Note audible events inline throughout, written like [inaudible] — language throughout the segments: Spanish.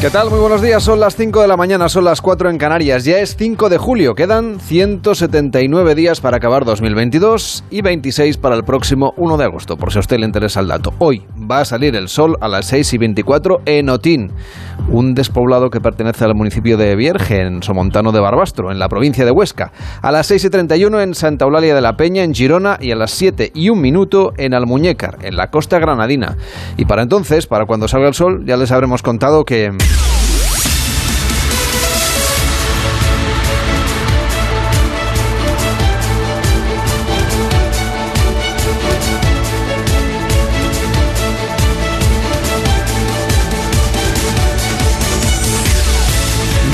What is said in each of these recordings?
¿Qué tal? Muy buenos días. Son las 5 de la mañana, son las 4 en Canarias. Ya es 5 de julio. Quedan 179 días para acabar 2022 y 26 para el próximo 1 de agosto, por si a usted le interesa el dato. Hoy va a salir el sol a las 6 y 24 en Otín, un despoblado que pertenece al municipio de Vierge, en Somontano de Barbastro, en la provincia de Huesca. A las 6 y 31 en Santa Eulalia de la Peña, en Girona, y a las 7 y 1 minuto en Almuñécar, en la costa granadina. Y para entonces, para cuando salga el sol, ya les habremos contado que...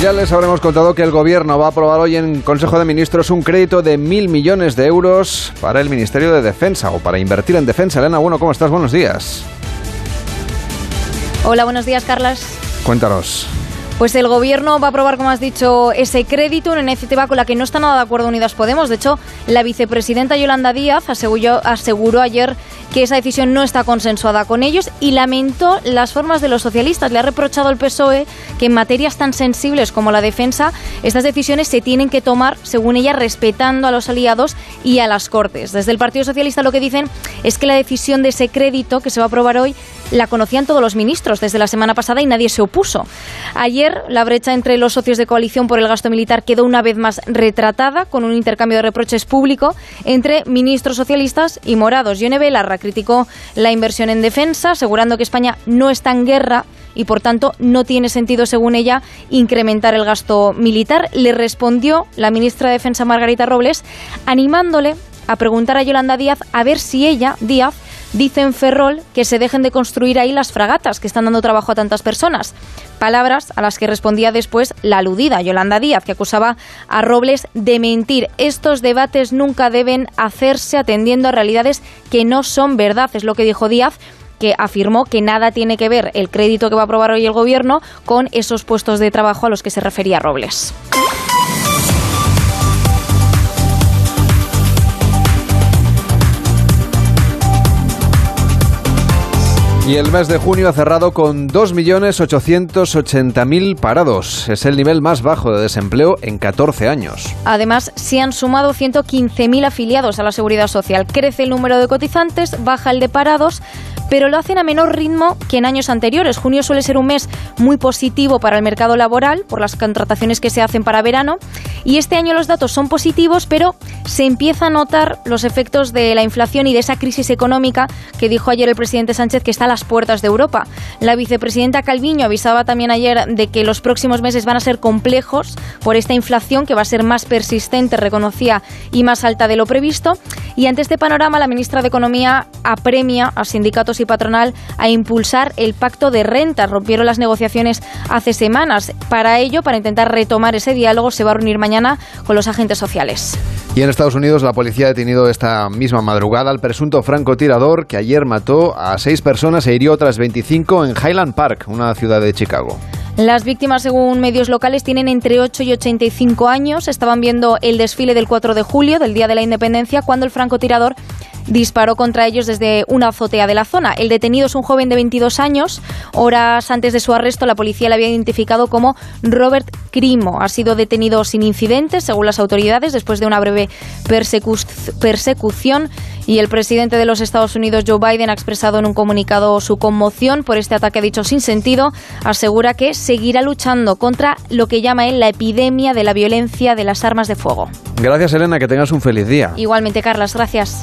Ya les habremos contado que el Gobierno va a aprobar hoy en Consejo de Ministros un crédito de mil millones de euros para el Ministerio de Defensa o para invertir en defensa. Elena, bueno, ¿cómo estás? Buenos días. Hola, buenos días, Carlas. Cuéntanos. Pues el gobierno va a aprobar, como has dicho, ese crédito, una iniciativa con la que no está nada de acuerdo Unidas Podemos. De hecho, la vicepresidenta Yolanda Díaz aseguró, aseguró ayer que esa decisión no está consensuada con ellos y lamentó las formas de los socialistas. Le ha reprochado al PSOE que en materias tan sensibles como la defensa, estas decisiones se tienen que tomar, según ella, respetando a los aliados y a las Cortes. Desde el Partido Socialista lo que dicen es que la decisión de ese crédito que se va a aprobar hoy la conocían todos los ministros desde la semana pasada y nadie se opuso. Ayer la brecha entre los socios de coalición por el gasto militar quedó una vez más retratada con un intercambio de reproches público entre ministros socialistas y morados. Yone Belarra criticó la inversión en defensa, asegurando que España no está en guerra y por tanto no tiene sentido, según ella, incrementar el gasto militar. Le respondió la ministra de Defensa Margarita Robles, animándole a preguntar a Yolanda Díaz a ver si ella, Díaz, dice en Ferrol que se dejen de construir ahí las fragatas que están dando trabajo a tantas personas. Palabras a las que respondía después la aludida Yolanda Díaz, que acusaba a Robles de mentir. Estos debates nunca deben hacerse atendiendo a realidades que no son verdad, es lo que dijo Díaz que afirmó que nada tiene que ver el crédito que va a aprobar hoy el Gobierno con esos puestos de trabajo a los que se refería Robles. Y el mes de junio ha cerrado con 2.880.000 parados. Es el nivel más bajo de desempleo en 14 años. Además, se han sumado 115.000 afiliados a la seguridad social. Crece el número de cotizantes, baja el de parados, pero lo hacen a menor ritmo que en años anteriores. Junio suele ser un mes muy positivo para el mercado laboral por las contrataciones que se hacen para verano y este año los datos son positivos, pero se empieza a notar los efectos de la inflación y de esa crisis económica que dijo ayer el presidente Sánchez que está a las puertas de Europa. La vicepresidenta Calviño avisaba también ayer de que los próximos meses van a ser complejos por esta inflación que va a ser más persistente, reconocía, y más alta de lo previsto. Y ante este panorama, la ministra de Economía apremia a sindicatos y patronal a impulsar el pacto de renta. Rompieron las negociaciones hace semanas. Para ello, para intentar retomar ese diálogo, se va a reunir mañana con los agentes sociales. Y en Estados Unidos la policía ha detenido esta misma madrugada al presunto francotirador que ayer mató a seis personas e hirió otras 25 en Highland Park, una ciudad de Chicago. Las víctimas, según medios locales, tienen entre 8 y 85 años. Estaban viendo el desfile del 4 de julio, del Día de la Independencia, cuando el francotirador disparó contra ellos desde una azotea de la zona. El detenido es un joven de 22 años. Horas antes de su arresto, la policía le había identificado como Robert Crimo. Ha sido detenido sin incidentes, según las autoridades, después de una breve persecu persecución. Y el presidente de los Estados Unidos, Joe Biden, ha expresado en un comunicado su conmoción por este ataque, dicho sin sentido. Asegura que seguirá luchando contra lo que llama él la epidemia de la violencia de las armas de fuego. Gracias, Elena, que tengas un feliz día. Igualmente, Carlas, gracias.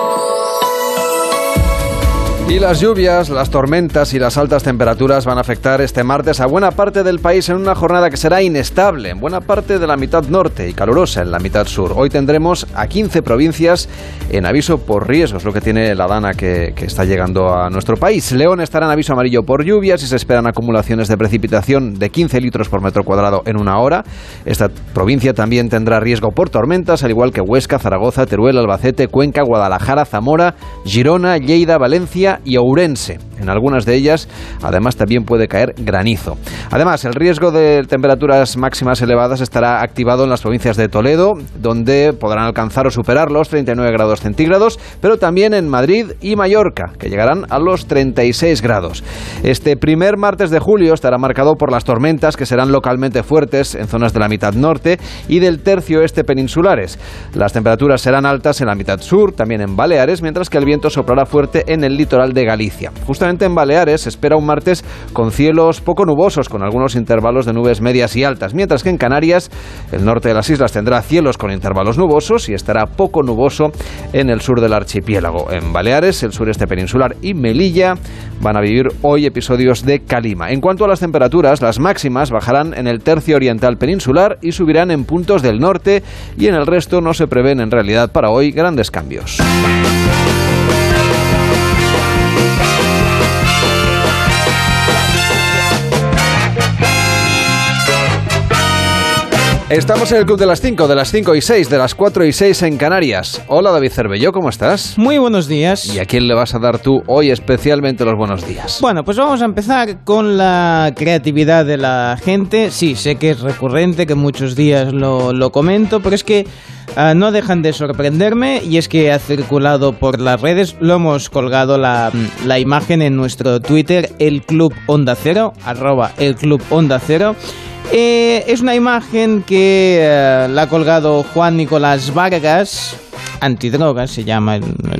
Y las lluvias, las tormentas y las altas temperaturas van a afectar este martes a buena parte del país en una jornada que será inestable en buena parte de la mitad norte y calurosa en la mitad sur. Hoy tendremos a 15 provincias en aviso por riesgos, lo que tiene la dana que, que está llegando a nuestro país. León estará en aviso amarillo por lluvias y se esperan acumulaciones de precipitación de 15 litros por metro cuadrado en una hora. Esta provincia también tendrá riesgo por tormentas, al igual que Huesca, Zaragoza, Teruel, Albacete, Cuenca, Guadalajara, Zamora, Girona, Lleida, Valencia y Ourense. En algunas de ellas, además, también puede caer granizo. Además, el riesgo de temperaturas máximas elevadas estará activado en las provincias de Toledo, donde podrán alcanzar o superar los 39 grados centígrados, pero también en Madrid y Mallorca, que llegarán a los 36 grados. Este primer martes de julio estará marcado por las tormentas que serán localmente fuertes en zonas de la mitad norte y del tercio este peninsulares. Las temperaturas serán altas en la mitad sur, también en Baleares, mientras que el viento soplará fuerte en el litoral de Galicia. Justamente en Baleares se espera un martes con cielos poco nubosos, con algunos intervalos de nubes medias y altas, mientras que en Canarias el norte de las islas tendrá cielos con intervalos nubosos y estará poco nuboso en el sur del archipiélago. En Baleares, el sureste peninsular y Melilla van a vivir hoy episodios de calima. En cuanto a las temperaturas, las máximas bajarán en el tercio oriental peninsular y subirán en puntos del norte y en el resto no se prevén en realidad para hoy grandes cambios. Estamos en el Club de las 5, de las 5 y 6, de las 4 y 6 en Canarias. Hola David Cervelló, ¿cómo estás? Muy buenos días. ¿Y a quién le vas a dar tú hoy especialmente los buenos días? Bueno, pues vamos a empezar con la creatividad de la gente. Sí, sé que es recurrente, que muchos días lo, lo comento, pero es que uh, no dejan de sorprenderme y es que ha circulado por las redes, lo hemos colgado la, la imagen en nuestro Twitter, el Club Onda Cero, arroba el Club Onda Cero. Eh, es una imagen que eh, la ha colgado Juan Nicolás Vargas, antidrogas se llama.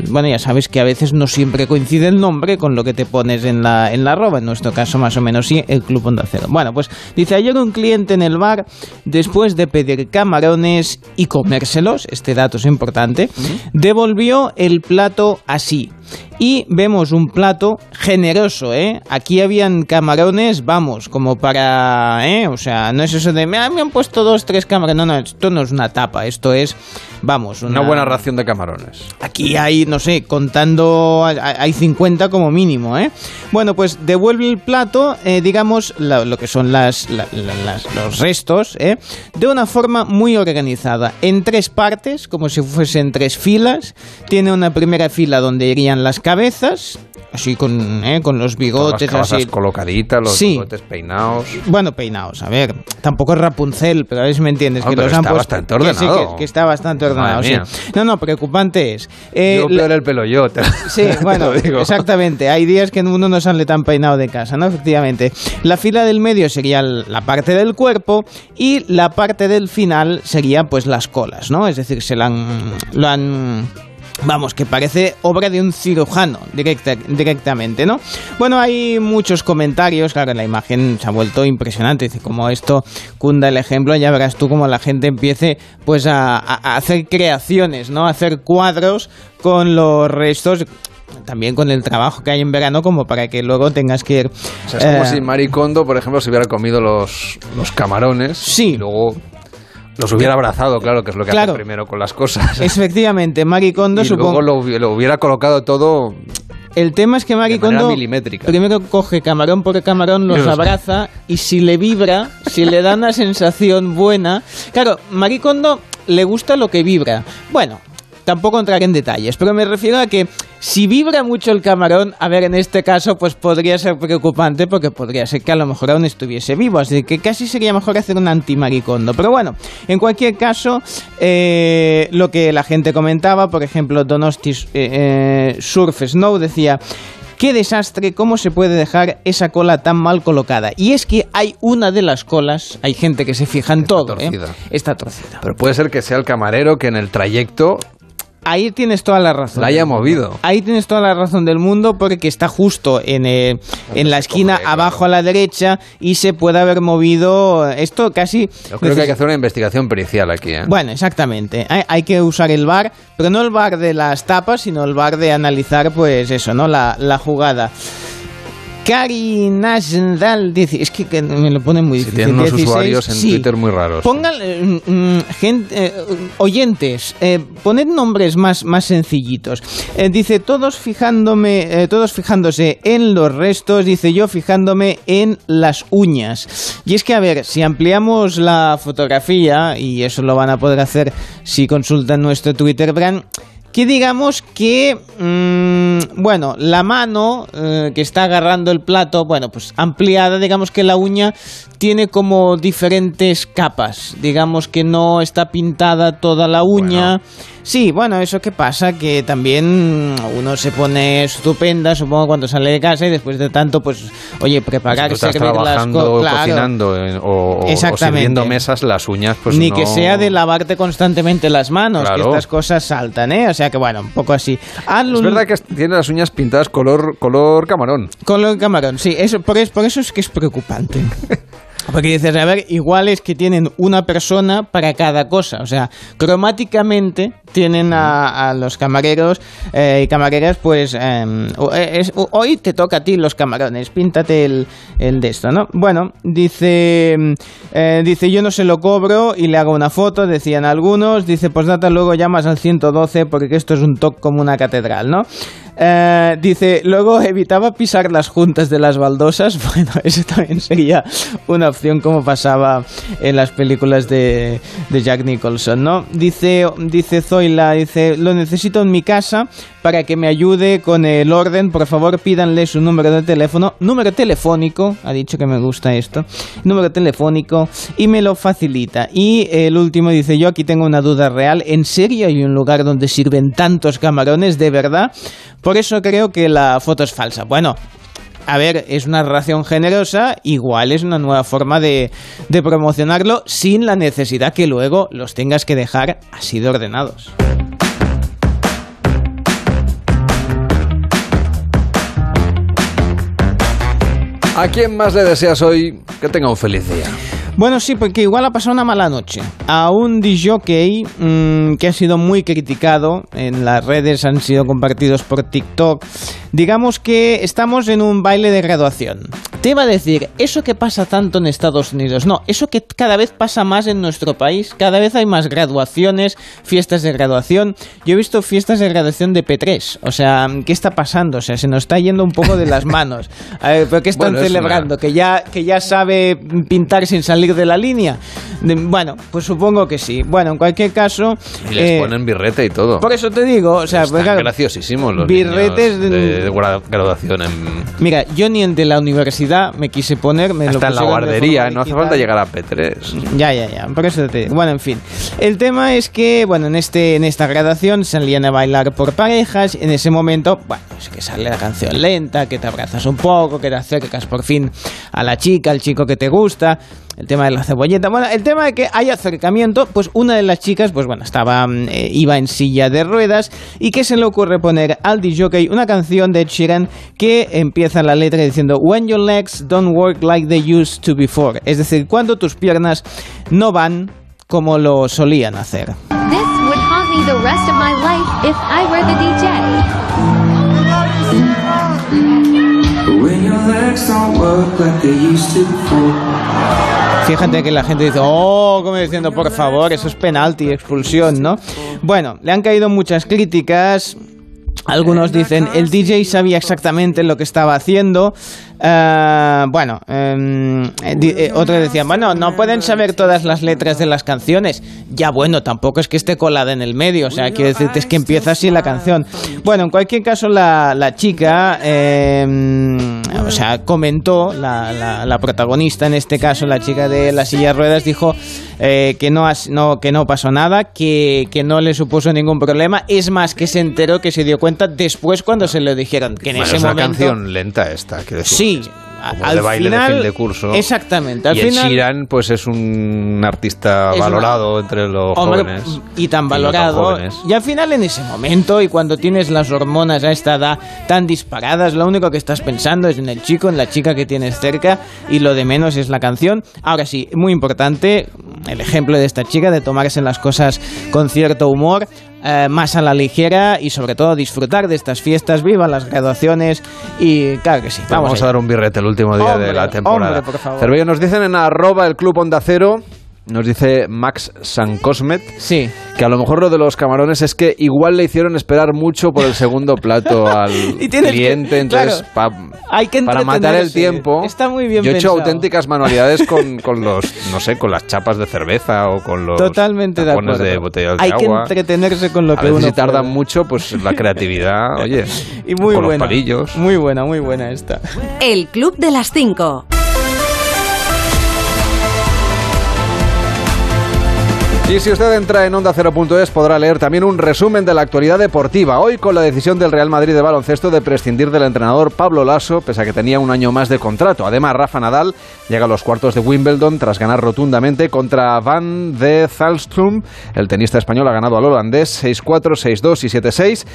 Bueno, ya sabes que a veces no siempre coincide el nombre con lo que te pones en la, en la arroba. En nuestro caso, más o menos sí, el Club Onda Cero. Bueno, pues dice, ayer un cliente en el bar, después de pedir camarones y comérselos, este dato es importante, devolvió el plato así. Y vemos un plato generoso, ¿eh? Aquí habían camarones, vamos, como para, ¿eh? O sea, no es eso de, me han puesto dos, tres camarones. No, no, esto no es una tapa, esto es, vamos, una, una buena de camarones. Aquí hay, no sé, contando, hay 50 como mínimo, ¿eh? Bueno, pues devuelve el plato, eh, digamos, lo, que son las, la, las, los restos, ¿eh? De una forma muy organizada, en tres partes, como si fuesen tres filas. Tiene una primera fila donde irían las cabezas, así con, eh, con los bigotes Todas las así. colocaditas, los Sí. bigotes peinados. Bueno, peinados, a ver, tampoco es Rapunzel, pero a ver si me entiendes. No, que pero los han está puesto- bastante que sí, ordenado. que, que está bastante ordenado, sí. No, no, preocupante es. eh, Yo la- peor el pelo yo. te- [laughs] Sí, [laughs] bueno, digo. exactamente. Hay días que uno no sale tan peinado de casa, ¿no? Efectivamente. La fila del medio sería la parte del cuerpo y la parte del final sería pues las colas, ¿no? Es decir, se la han, lo han Vamos, que parece obra de un cirujano directa, directamente, ¿no? Bueno, hay muchos comentarios, claro, la imagen se ha vuelto impresionante, dice, como esto cunda el ejemplo, ya verás tú como la gente empiece pues a, a- a hacer creaciones, ¿no? A hacer cuadros con los restos, también con el trabajo que hay en verano, como para que luego tengas que ir... O sea, es como eh, si Maricondo, por ejemplo, se hubiera comido los, los camarones Sí. y luego los hubiera abrazado, claro, que es lo que Claro. hace primero con las cosas. [laughs] Efectivamente, Maricondo y supongo... luego lo, hubi- lo hubiera colocado todo El tema es que Mari De manera Kondo milimétrica. primero coge camarón por camarón, los abraza y si le vibra, si le da una sensación buena. Claro, Mari Kondo le gusta lo que vibra. Bueno, tampoco entraré en detalles, pero me refiero a que si vibra mucho el camarón, a ver, en este caso, pues podría ser preocupante porque podría ser que a lo mejor aún estuviese vivo, así que casi sería mejor hacer un anti-maricondo. Pero bueno, en cualquier caso, eh, lo que la gente comentaba, por ejemplo, Donosti eh, eh, Surf Snow decía. Qué desastre, cómo se puede dejar esa cola tan mal colocada. Y es que hay una de las colas, hay gente que se fija en todo, ¿eh? torcida. Está torcida. Pero puede ser que sea el camarero que en el trayecto Ahí tienes toda la razón. la haya movido. Ahí tienes toda la razón del mundo porque está justo en, eh, en la esquina abajo a la derecha y se puede haber movido esto casi... Yo creo que hay que hacer una investigación pericial aquí, ¿eh? Bueno, exactamente. Hay, hay que usar el bar, pero no el bar de las tapas, sino el bar de analizar, pues eso, ¿no? La, la jugada. Cari Nasdal dice, es que, que me lo pone muy Si difícil. tienen unos 16, usuarios en sí. Twitter muy raros. Pongan, eh, mm, gente, eh, oyentes, eh, poned nombres más, más sencillitos. Dice, todos fijándome, todos fijándose en los restos, dice yo fijándome en las uñas. Y es que, a ver, si ampliamos la fotografía, y eso lo van a poder hacer si consultan nuestro Twitter, verán que digamos que mm, bueno, la mano eh, que está agarrando el plato, bueno, pues ampliada, digamos que la uña tiene como diferentes capas, digamos que no está pintada toda la uña. Sí, bueno, eso que pasa, que también uno se pone estupenda, supongo, cuando sale de casa y después de tanto, pues, oye, prepararse, si estás trabajando, las cocinando eh, o, o, sirviendo mesas, las uñas, pues Ni que sea de lavarte constantemente las manos, que estas cosas saltan, ¿eh? O sea que, bueno, un poco así. Es verdad que tiene las uñas pintadas color, color camarón. Color camarón, sí, eso, por, eso, por eso es que es preocupante. [laughs] Porque dices, a ver, igual es que tienen una persona para cada cosa. O sea, cromáticamente tienen a, los camareros eh, y camareras, pues em, eh, hoy te toca a ti los camarones, píntate el, el de esto, ¿no? Bueno, dice, eh, dice, yo no se lo cobro y le hago una foto, decían algunos. Dice, pues data, luego llamas al 112 porque esto es un toque como una catedral, ¿no? Eh, dice, luego evitaba pisar las juntas de las baldosas. [laughs] Bueno, eso también sería una opción como pasaba en las películas de, de Jack Nicholson, ¿no? Dice, dice Zoila, dice, lo necesito en mi casa para que me ayude con el orden. Por favor, pídanle su número de teléfono, número telefónico, ha dicho que me gusta esto, número telefónico y me lo facilita. Y el último dice, yo aquí tengo una duda real, ¿en serio hay un lugar donde sirven tantos camarones de verdad? Eso creo que la foto es falsa. Bueno, a ver, es una ración generosa, igual es una nueva forma de, de, promocionarlo sin la necesidad que luego los tengas que dejar así de ordenados. ¿A quién más le deseas hoy que tenga un feliz día? Bueno, sí, porque igual ha pasado una mala noche. A un DJ mmm, que ha sido muy criticado en las redes, han sido compartidos por TikTok. Digamos que estamos en un baile de graduación. Te iba a decir, eso que pasa tanto en Estados Unidos, no, eso que cada vez pasa más en nuestro país, cada vez hay más graduaciones, fiestas de graduación. Yo he visto fiestas de graduación de P3, o sea, ¿qué está pasando? O sea, se nos está yendo un poco de las [laughs] manos. A ver, ¿pero qué están celebrando? ¿Que, ya, ¿Que ya sabe pintar sin salir de la línea? Bueno, pues supongo que sí. Bueno, en cualquier caso... Y les eh, ponen birrete y todo. Por eso te digo, o sea... Están graciosísimos los birretes de, graduación. En... Mira, yo ni el de la universidad me quise poner... Me Hasta en la guardería, no hace falta llegar a P3. Ya, ya, ya. Por eso te digo. Bueno, en fin. El tema es que, bueno, en, este, en esta graduación salían a bailar por parejas. En ese momento, bueno, es que sale la canción lenta, que te abrazas un poco, que te acercas por fin a la chica, al chico que te gusta el tema de la cebolleta. Bueno, el tema de que hay acercamiento, pues una de las chicas, pues bueno, estaba, mm, eh, iba en silla de ruedas y que se le ocurre poner al DJ una canción de Sheeran que empieza la letra diciendo When your legs don't work like they used to before. Es decir, cuando tus piernas no van como lo solían hacer. Fíjate que la gente dice, oh, como diciendo, por favor, eso es penalti, expulsión, ¿no? Bueno, le han caído muchas críticas. Algunos dicen, el DJ sabía exactamente lo que estaba haciendo. Uh, bueno, um, eh, otros decían, bueno, no pueden saber todas las letras de las canciones. Ya bueno, tampoco es que esté colada en el medio, o sea, quiero decirte, es que empieza así la canción. Bueno, en cualquier caso, la, la chica, eh, o sea, comentó, la, la, protagonista en este caso, la chica de la silla de ruedas, dijo eh, que, no, no, que no pasó nada, que, que no le supuso ningún problema. Es más, que se enteró, que se dio cuenta después cuando se lo dijeron. Que en ese es una canción lenta esta, quiero decir. Sí, al de baile final, de fin de curso. Exactamente. Al y final, Sheeran, pues es un artista valorado entre los jóvenes. Y tan valorado. Y, al final, en ese momento, y cuando tienes las hormonas a esta edad tan disparadas, lo único que estás pensando es en el chico, en la chica que tienes cerca, y lo de menos es la canción. Ahora sí, muy importante, el ejemplo de esta chica, de tomarse las cosas con cierto humor. Eh, más a la ligera y sobre todo disfrutar de estas fiestas, viva las graduaciones y claro que sí. Vamos, a, dar un birrete el último día de la temporada. Hombre, por favor. nos dicen en arroba el club onda cero nos dice Max Sancosmet, Sí. que a lo mejor lo de los camarones es que igual le hicieron esperar mucho por el segundo plato [laughs] al Y tienes que- cliente, entonces claro, pa- hay que para matar el tiempo. Está muy bien Yo he hecho auténticas manualidades con, con los, no sé, con las chapas de cerveza o con los Totalmente de tapones acuerdo. de botellas de Hay que agua. entretenerse con lo a que veces uno si tardan puede. mucho, pues la creatividad, oye, [laughs] Y muy con buena. los palillos. Muy buena, muy buena esta. El Club de las 5. Y si usted entra en onda Cero.es podrá leer también un resumen de la actualidad deportiva. Hoy con la decisión del Real Madrid de baloncesto de prescindir del entrenador Pablo Lasso, pese a que tenía un año más de contrato. Además, Rafa Nadal llega a los cuartos de Wimbledon tras ganar rotundamente contra Van de Zalstrom. El tenista español ha ganado al holandés 6-4, 6-2 y 7-6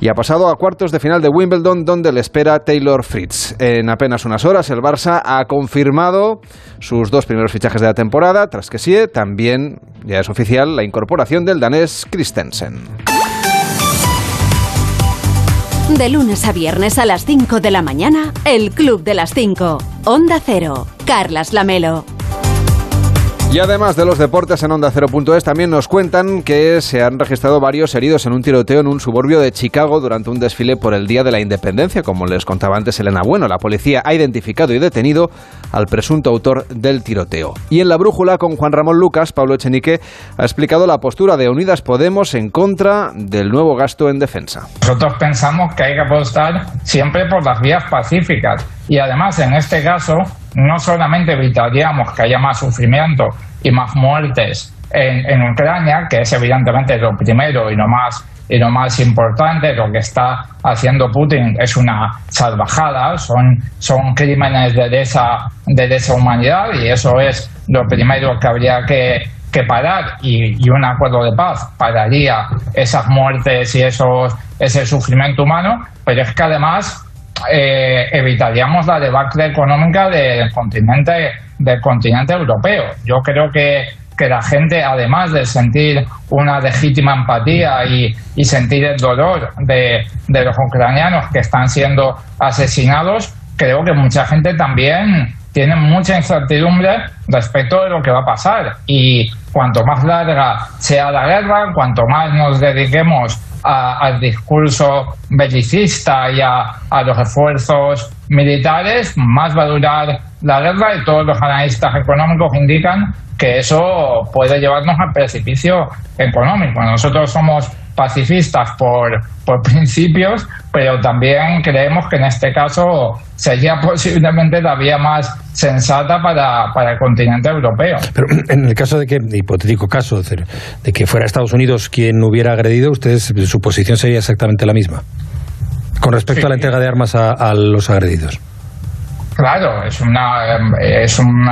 y ha pasado a cuartos de final de Wimbledon donde le espera Taylor Fritz. En apenas unas horas el Barça ha confirmado sus dos primeros fichajes de la temporada, tras que sí, también ya es oficial la incorporación del danés Christensen. De lunes a viernes a las 5 de la mañana, El Club de las 5. Onda Cero. Carlas Lamelo. Y además de los deportes en Onda 0.es, también nos cuentan que se han registrado varios heridos en un tiroteo en un suburbio de Chicago durante un desfile por el Día de la Independencia. Como les contaba antes Elena Bueno, la policía ha identificado y detenido al presunto autor del tiroteo. Y en la brújula con Juan Ramón Lucas, Pablo Echenique ha explicado la postura de Unidas Podemos en contra del nuevo gasto en defensa. Nosotros pensamos que hay que apostar siempre por las vías pacíficas y además en este caso no solamente evitaríamos que haya más sufrimiento y más muertes en, en Ucrania, que es evidentemente lo primero y lo más y lo más importante, lo que está haciendo Putin es una salvajada, son, son crímenes de lesa, de humanidad y eso es lo primero que habría que, que parar y, y un acuerdo de paz pararía esas muertes y esos, ese sufrimiento humano, pero es que además eh, evitaríamos la debacle económica del continente, del continente europeo. Yo creo que, que la gente, además de sentir una legítima empatía y, y sentir el dolor de, de los ucranianos que están siendo asesinados, creo que mucha gente también tiene mucha incertidumbre respecto de lo que va a pasar. Y cuanto más larga sea la guerra, cuanto más nos dediquemos a- al discurso belicista y a, a los esfuerzos militares, más va a durar la guerra y todos los analistas económicos indican que eso puede llevarnos al precipicio económico. Nosotros somos pacifistas por, por [laughs] principios, pero también creemos que en este caso sería posiblemente la vía más sensata para, para el continente europeo. Pero [clears throat] en el caso de que, hipotético caso, de que fuera Estados Unidos quien hubiera agredido, ustedes, su posición sería exactamente la misma. Con respecto Sí. a la entrega de armas a, a los agredidos. Claro, es una, eh, es un,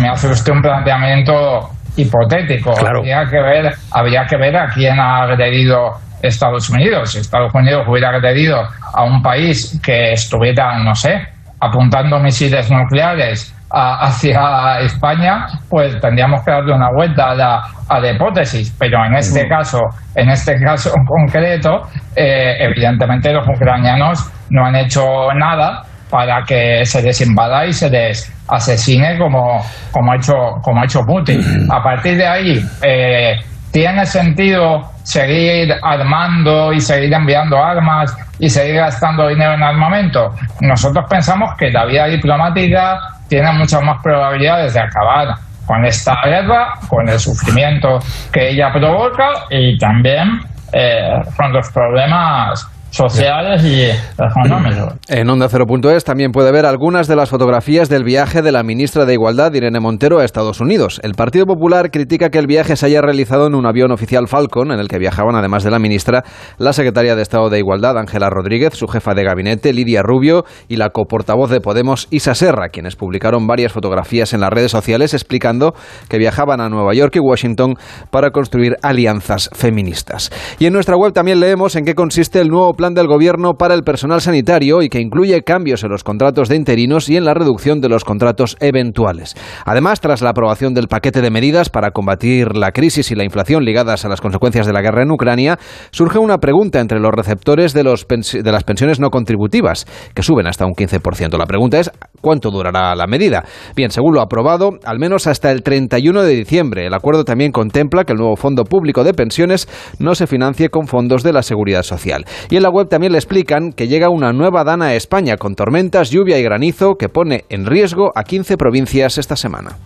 me hace usted un planteamiento hipotético. Claro. Habría que ver, habría que ver a quién ha agredido Estados Unidos. Si Estados Unidos hubiera agredido a un país que estuviera, no sé, apuntando misiles nucleares a- hacia España, pues tendríamos que darle una vuelta a la, a la hipótesis. Pero en este caso, en este caso en [laughs] concreto, eh, evidentemente los ucranianos no han hecho nada para que se les invada y se les asesine como, como, ha, hecho, como ha hecho Putin. A partir de ahí, eh, ¿tiene sentido seguir armando y seguir enviando armas y seguir gastando dinero en armamento? Nosotros pensamos que la vía diplomática tiene muchas más probabilidades de acabar con esta guerra, con el sufrimiento que ella provoca y también eh, con los problemas sociales y económicos. En Onda 0.es también puede ver algunas de las fotografías del viaje de la ministra de Igualdad, Irene Montero, a Estados Unidos. El Partido Popular critica que el viaje se haya realizado en un avión oficial Falcon, en el que viajaban, además de la ministra, la secretaria de Estado de Igualdad, Ángela Rodríguez, su jefa de gabinete, Lidia Rubio, y la coportavoz de Podemos, Isa Serra, quienes publicaron varias fotografías en las redes sociales explicando que viajaban a Nueva York y Washington para construir alianzas feministas. Y en nuestra web también leemos en qué consiste el nuevo plan del Gobierno para el personal sanitario y que incluye cambios en los contratos de interinos y en la reducción de los contratos eventuales. Además, tras la aprobación del paquete de medidas para combatir la crisis y la inflación ligadas a las consecuencias de la guerra en Ucrania, surge una pregunta entre los receptores de, los de las pensiones no contributivas, que suben hasta un 15%. La pregunta es, ¿cuánto durará la medida? Bien, según lo aprobado, al menos hasta el 31 de diciembre. El acuerdo también contempla que el nuevo Fondo Público de Pensiones no se financie con fondos de la Seguridad Social. Y en la también le explican que llega una nueva dana a España con tormentas, lluvia y granizo que pone en riesgo a 15 provincias esta semana.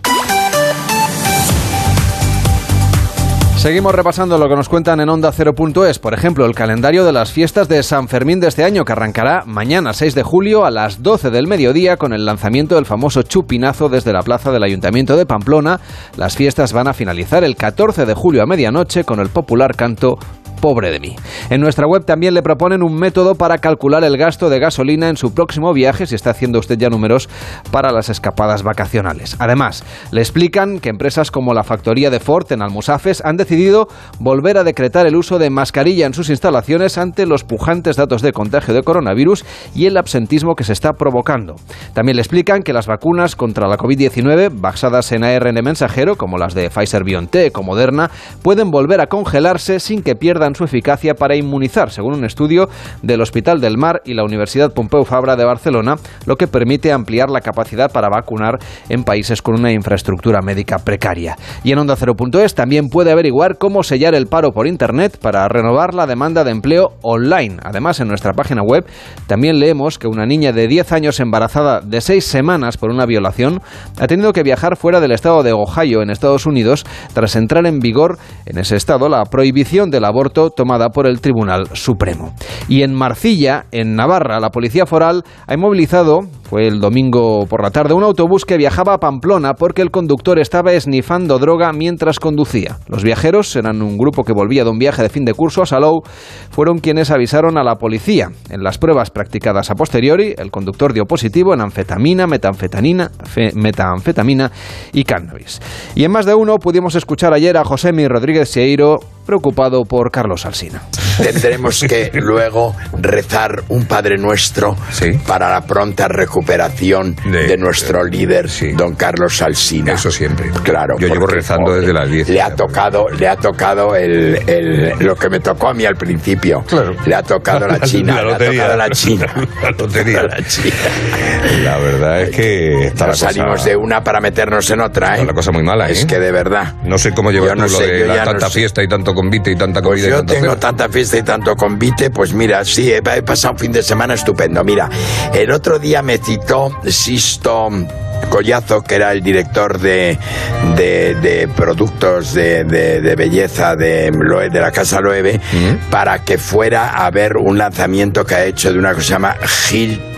Seguimos repasando lo que nos cuentan en Onda 0.es, por ejemplo, el calendario de las fiestas de San Fermín de este año, que arrancará mañana 6 de julio a las 12 del mediodía con el lanzamiento del famoso chupinazo desde la plaza del Ayuntamiento de Pamplona. Las fiestas van a finalizar el 14 de julio a medianoche con el popular canto pobre de mí. En nuestra web también le proponen un método para calcular el gasto de gasolina en su próximo viaje si está haciendo usted ya números para las escapadas vacacionales. Además, le explican que empresas como la factoría de Ford en Almusafes han decidido volver a decretar el uso de mascarilla en sus instalaciones ante los pujantes datos de contagio de coronavirus y el absentismo que se está provocando. También le explican que las vacunas contra la COVID-19 basadas en ARN mensajero, como las de Pfizer BioNTech o Moderna, pueden volver a congelarse sin que pierdan su eficacia para inmunizar, según un estudio del Hospital del Mar y la Universidad Pompeu Fabra de Barcelona, lo que permite ampliar la capacidad para vacunar en países con una infraestructura médica precaria. Y en Onda 0.es también puede averiguar cómo sellar el paro por Internet para renovar la demanda de empleo online. Además, en nuestra página web también leemos que una niña de 10 años embarazada de 6 semanas por una violación ha tenido que viajar fuera del estado de Ohio, en Estados Unidos, tras entrar en vigor en ese estado la prohibición del aborto tomada por el Tribunal Supremo. Y en Marcilla, en Navarra, la Policía Foral ha inmovilizado, fue el domingo por la tarde, un autobús que viajaba a Pamplona porque el conductor estaba esnifando droga mientras conducía. Los viajeros, eran un grupo que volvía de un viaje de fin de curso a Salou, fueron quienes avisaron a la policía. En las pruebas practicadas a posteriori, el conductor dio positivo en anfetamina, metanfetamina, metanfetamina y cannabis. Y en más de uno pudimos escuchar ayer a Josémi Rodríguez Sieiro preocupado por Carlos Alsina. Tendremos que luego rezar un Padre Nuestro para la pronta recuperación de, nuestro líder, don Carlos Alsina. Eso siempre. Claro. Yo llevo rezando desde las 10. Le ha tocado, le ha tocado el, lo que me tocó a mí al principio. Claro. Le ha tocado la [laughs] China. La lotería. Le ha tocado la China. [laughs] La lotería. La, China. la verdad es que está Nos salimos de una para meternos en otra, ¿eh? la cosa muy mala, ¿eh? Es que de verdad. No sé cómo llevas tú lo de la tanta fiesta y tanto convite y tanta comida pues yo tengo tanta fiesta y tanto convite, pues mira, sí, he, pasado un fin de semana estupendo. Mira, el otro día me citó Sisto Collazo, que era el director de, de, productos de, de, belleza de, de la Casa Loewe, para que fuera a ver un lanzamiento que ha hecho de una cosa que se llama Gil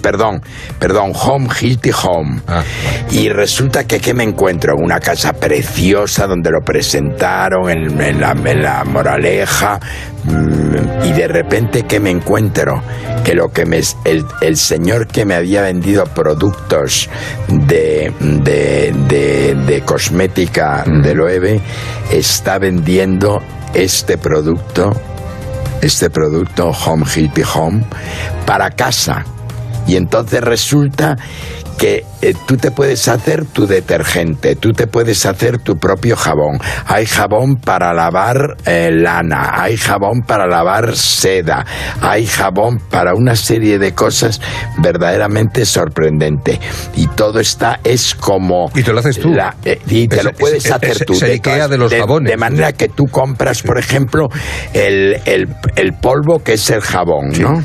perdón, perdón, Home Hilti Home. Ah, y resulta que ¿qué me encuentro? Una casa preciosa donde lo presentaron en, la, moraleja. Mm, y de repente ¿qué me encuentro? Que lo que me el, el señor que me había vendido productos de, de, de, de cosmética de Loewe está vendiendo este producto este producto Home Hippie Home para casa. Y entonces resulta que eh, tú te puedes hacer tu detergente, tú te puedes hacer tu propio jabón. Hay jabón para lavar eh, lana, hay jabón para lavar seda, hay jabón para una serie de cosas verdaderamente sorprendente. Y todo está, es como... Y te lo haces tú. Eh, y te lo puedes hacer tú. Se de, de los jabones. De manera que tú compras, por ejemplo, el, el, polvo que es el jabón, ¿no?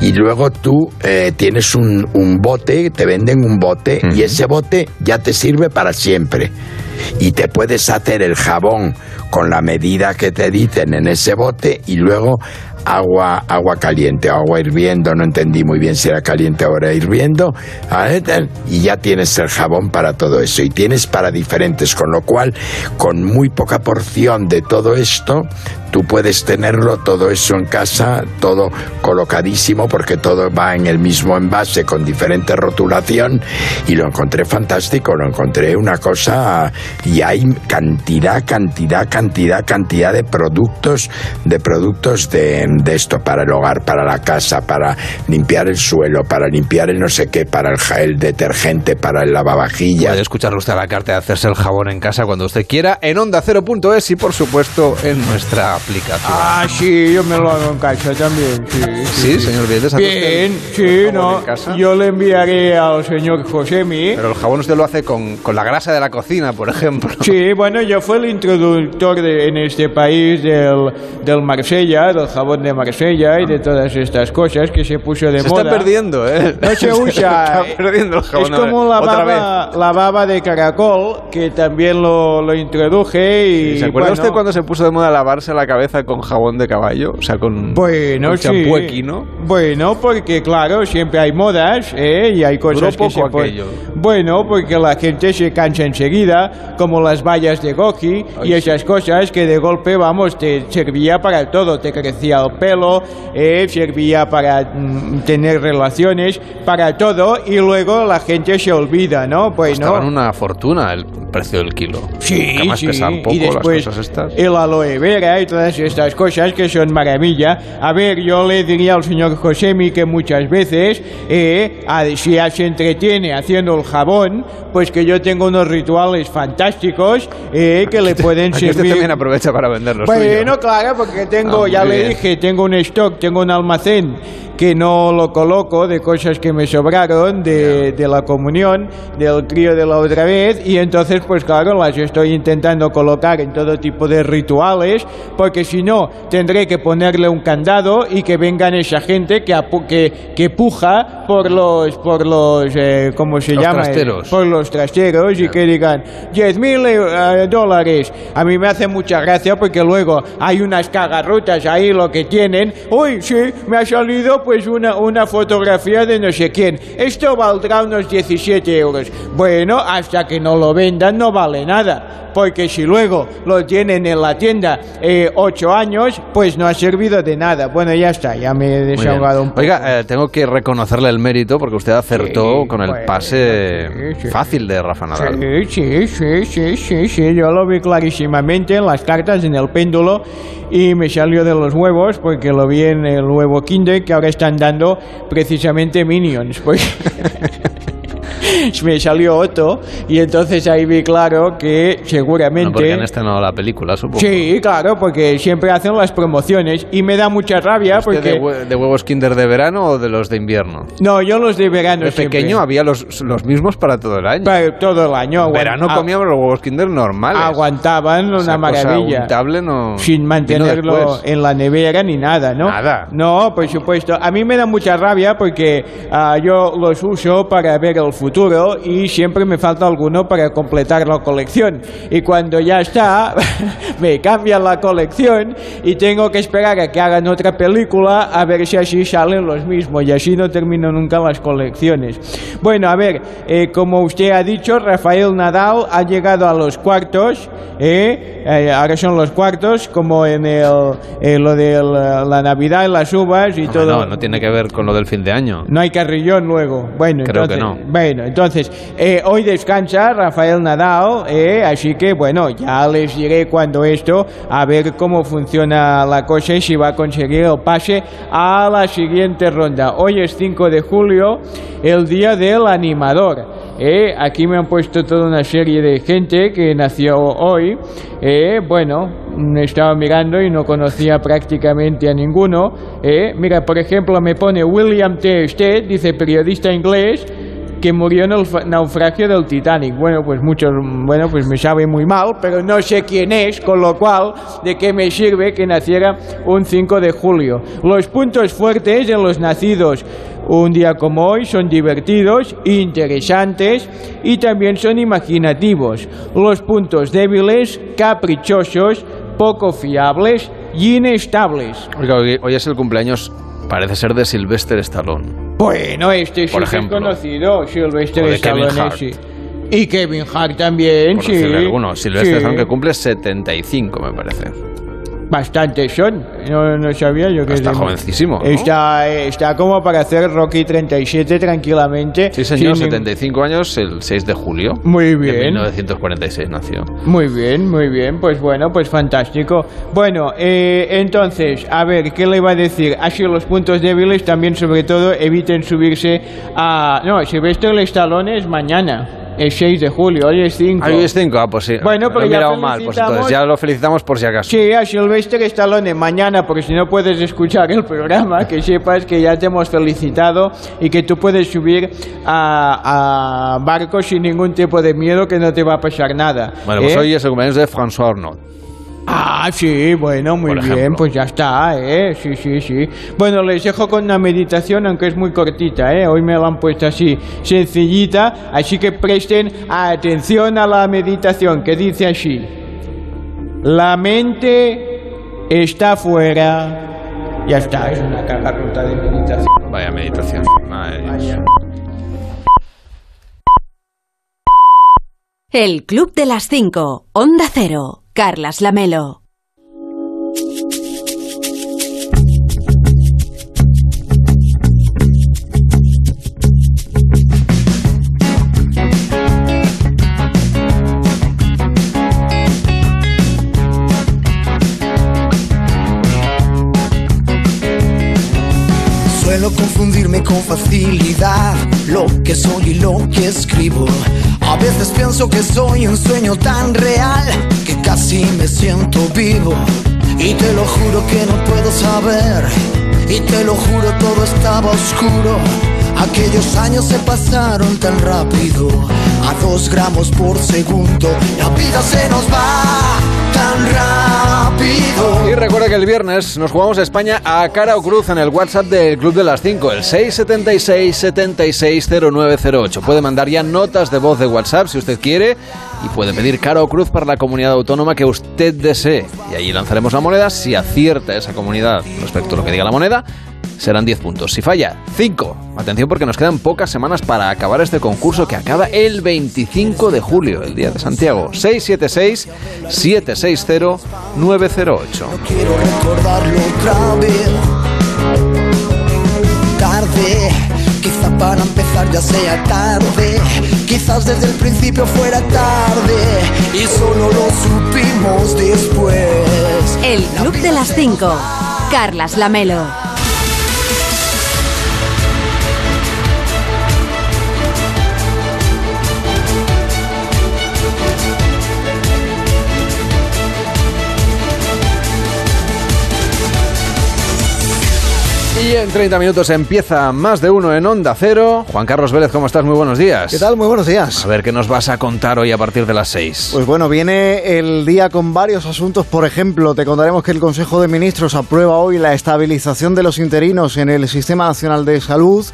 Y luego tú tienes un, un bote, te venden un bote y ese bote ya te sirve para siempre. Y te puedes hacer el jabón con la medida que te dicen en ese bote y luego agua, agua caliente, agua hirviendo, no entendí muy bien si era caliente o era hirviendo, y ya tienes el jabón para todo eso, y tienes para diferentes, con lo cual, con muy poca porción de todo esto, tú puedes tenerlo todo eso en casa, todo colocadísimo, porque todo va en el mismo envase con diferente rotulación, y lo encontré fantástico, lo encontré una cosa, y hay cantidad, cantidad, cantidad, cantidad de productos, de productos de, esto para el hogar, para la casa, para limpiar el suelo, para limpiar el no sé qué, para el, el detergente, para el lavavajillas. Puede escuchar usted a la carta de hacerse el jabón en casa cuando usted quiera en onda 0.es y por supuesto en nuestra aplicación. Ah, sí, yo me lo hago en casa también, sí. Sí, señor Vientes, ¿hace usted Bien, sí, no. Yo le enviaré al señor Josemi. Pero el jabón usted lo hace con, con la grasa de la cocina, por ejemplo. Sí, bueno, yo fui el introductor de- en este país del, del Marsella, del jabón de Marsella y de todas estas cosas que se puso de Se moda. está perdiendo, ¿eh? No [laughs] se usa. está perdiendo el jabón. Es como la baba, la baba de caracol, que también lo, lo introduje y... ¿Se acuerda bueno, usted cuando se puso de moda lavarse la cabeza con jabón de caballo? O sea, con, Bueno, con sí. equino. Bueno, porque claro, siempre hay modas, ¿eh? Y hay cosas Duró que se. Bueno, porque la gente se cansa enseguida, como las vallas de Goki y esas cosas que de golpe, vamos, te servía para todo. Te crecía el pelo, eh, servía para mm, tener relaciones, para todo, y luego la gente se olvida, ¿no? Pues no. Una fortuna el precio del kilo. Sí, sí. poco y después las cosas estas. el aloe vera y todas estas cosas que son maravilla. A ver, yo le diría al señor Josemi que muchas veces, eh, si ya se entretiene haciendo el jabón, pues que yo tengo unos rituales fantásticos eh, que le pueden Aquí usted servir. también aprovecha para venderlos. Bueno, claro, porque tengo, Ah, ya muy le bien. dije, tengo un stock, tengo un almacén que no lo coloco de cosas que me sobraron de, de la comunión, del crío de la otra vez, y entonces, pues claro, las estoy intentando colocar en todo tipo de rituales, porque si no, tendré que ponerle un candado y que vengan esa gente que, que, que puja por los, por los, eh, ¿cómo se Los llama? trasteros. Por los trasteros y que digan 10.000 eh, dólares. A mí me hace mucha gracia porque luego hay unas cagarrutas ahí lo que tienen. Uy, sí, me ha salido pues una, una fotografía de no sé quién. Esto valdrá unos 17 euros. Bueno, hasta que no lo vendan no vale nada. Porque si luego lo tienen en la tienda eh, 8 años, pues no ha servido de nada. Bueno, ya está, ya me he desahogado un poco. Oiga, eh, tengo que reconocerle el mérito porque usted acertó Sí, con el bueno, pase sí, sí. fácil de Rafa Nadal. Sí, sí, sí, sí, sí, sí, yo lo vi clarísimamente en las cartas, en el péndulo, y me salió de los huevos, porque lo vi en el huevo Kinder, que ahora están dando precisamente Minions. Pues [laughs] [laughs] me salió Otto, y entonces ahí vi claro que No, seguramente... porque han estrenado la película, supongo. Sí, claro, porque siempre hacen las promociones, y me da mucha rabia ¿Usted porque... de, hue- de huevos Kinder de verano o de los de invierno? No, yo los de verano De siempre. pequeño había los, los mismos para todo el año. Para todo el año. En verano comíamos los huevos Kinder normales. Aguantaban una maravilla. untable no- Sin mantenerlo en la nevera ni nada, ¿no? Nada. No, por supuesto. A mí me da mucha rabia porque ah, yo los uso para ver el futuro y siempre me falta alguno para completar la colección. Y cuando ya está, [laughs] me cambian la colección y tengo que esperar a que hagan otra película a ver si así salen los mismos y así no termino nunca las colecciones. Bueno, a ver, eh, como usted ha dicho, Rafael Nadal ha llegado a los cuartos, ¿eh? Eh, ahora son los cuartos, como en el, eh, lo de la, la Navidad y las uvas y No, todo. No, no tiene que ver con lo del fin de año. No hay carrillón luego. Bueno, Creo que entonces, no. Bueno, entonces, eh, hoy descansa Rafael Nadal, eh, así que bueno, ya les diré cuando esto, a ver cómo funciona la cosa y si va a conseguir el pase a la siguiente ronda. Hoy es 5 de julio, el día del animador. Eh, aquí me han puesto toda una serie de gente que nació hoy. Eh, bueno, estaba mirando y no conocía prácticamente a ninguno. Eh, mira, por ejemplo, me pone William T. Stead, dice periodista inglés, que murió en el naufragio del Titanic. Bueno, pues muchos, bueno, pues me sabe muy mal, pero no sé quién es, con lo cual, ¿de qué me sirve que naciera un 5 de julio? Los puntos fuertes en los nacidos un día como hoy son divertidos, interesantes y también son imaginativos. Los puntos débiles, caprichosos, poco fiables y inestables. Oiga, hoy es el cumpleaños, parece ser de Sylvester Stallone. Bueno, este Por es ejemplo. conocido, Sylvester Stallone, sí. Y Kevin Hart también, Por sí. decirle alguno. Sylvester Sí. Stallone que cumple 75, me parece. Bastantes son. No, no sabía yo que... Está jovencísimo, ¿no? Está, está como para hacer Rocky 37 tranquilamente. Sí, señor, sin ning- 75 años, el 6 de julio. Muy bien. 1946 nació. Muy bien, muy bien, pues bueno, pues fantástico. Bueno, eh, entonces, a ver, ¿qué le iba a decir? Así los puntos débiles también, sobre todo, eviten subirse a... No, Sylvester Stallone es mañana, el 6 de julio, hoy es 5. Ahí es 5, ah, pues sí. Bueno, pero lo he ya mal, pues entonces ya lo felicitamos por si acaso. Sí, a Sylvester Stallone mañana, porque si no puedes escuchar el programa, que sepas que ya te hemos felicitado y que tú puedes subir a, a barcos sin ningún tipo de miedo, que no te va a pasar nada. Bueno, pues ¿eh? hoy es el cumpleaños de François Arnaud. Ah, sí, bueno, muy Por bien, pues ya está, ¿eh? Sí, sí, sí. Bueno, les dejo con una meditación, aunque es muy cortita, ¿eh? Hoy me la han puesto así, sencillita, así que presten atención a la meditación, que dice así. La mente está fuera. Ya está, es una caja rota de meditación. Vaya meditación. Madre. El Club de las 5. Onda Cero. Carlas Lamelo. Suelo confundirme con facilidad lo que soy y lo que escribo. A veces pienso que soy un sueño tan real casi me siento vivo. Y te lo juro que no puedo saber. Y te lo juro todo estaba oscuro. Aquellos años se pasaron tan rápido, a dos gramos por segundo. La vida se nos va. Y recuerda que el viernes nos jugamos a España a cara o cruz en el WhatsApp del Club de las 5, el 676-760908. Puede mandar ya notas de voz de WhatsApp si usted quiere y puede pedir cara o cruz para la comunidad autónoma que usted desee. Y allí lanzaremos la moneda. Si acierta esa comunidad respecto a lo que diga la moneda, serán 10 puntos. Si falla, 5. Atención porque nos quedan pocas semanas para acabar este concurso que acaba el 25 de julio, el día de Santiago. 676-760-908. Quiero recordarlo otra vez. Tarde, quizá para empezar ya sea tarde. Quizás desde el principio fuera tarde y solo lo supimos después. El Club de las 5. Carlas Lamelo. Y en 30 minutos empieza más de uno en Onda Cero. Juan Carlos Vélez, ¿cómo estás? Muy buenos días. ¿Qué tal? Muy buenos días. A ver, ¿qué nos vas a contar hoy a partir de las 6? Pues bueno, viene el día con varios asuntos. Por ejemplo, te contaremos que el Consejo de Ministros aprueba hoy la estabilización de los interinos en el Sistema Nacional de Salud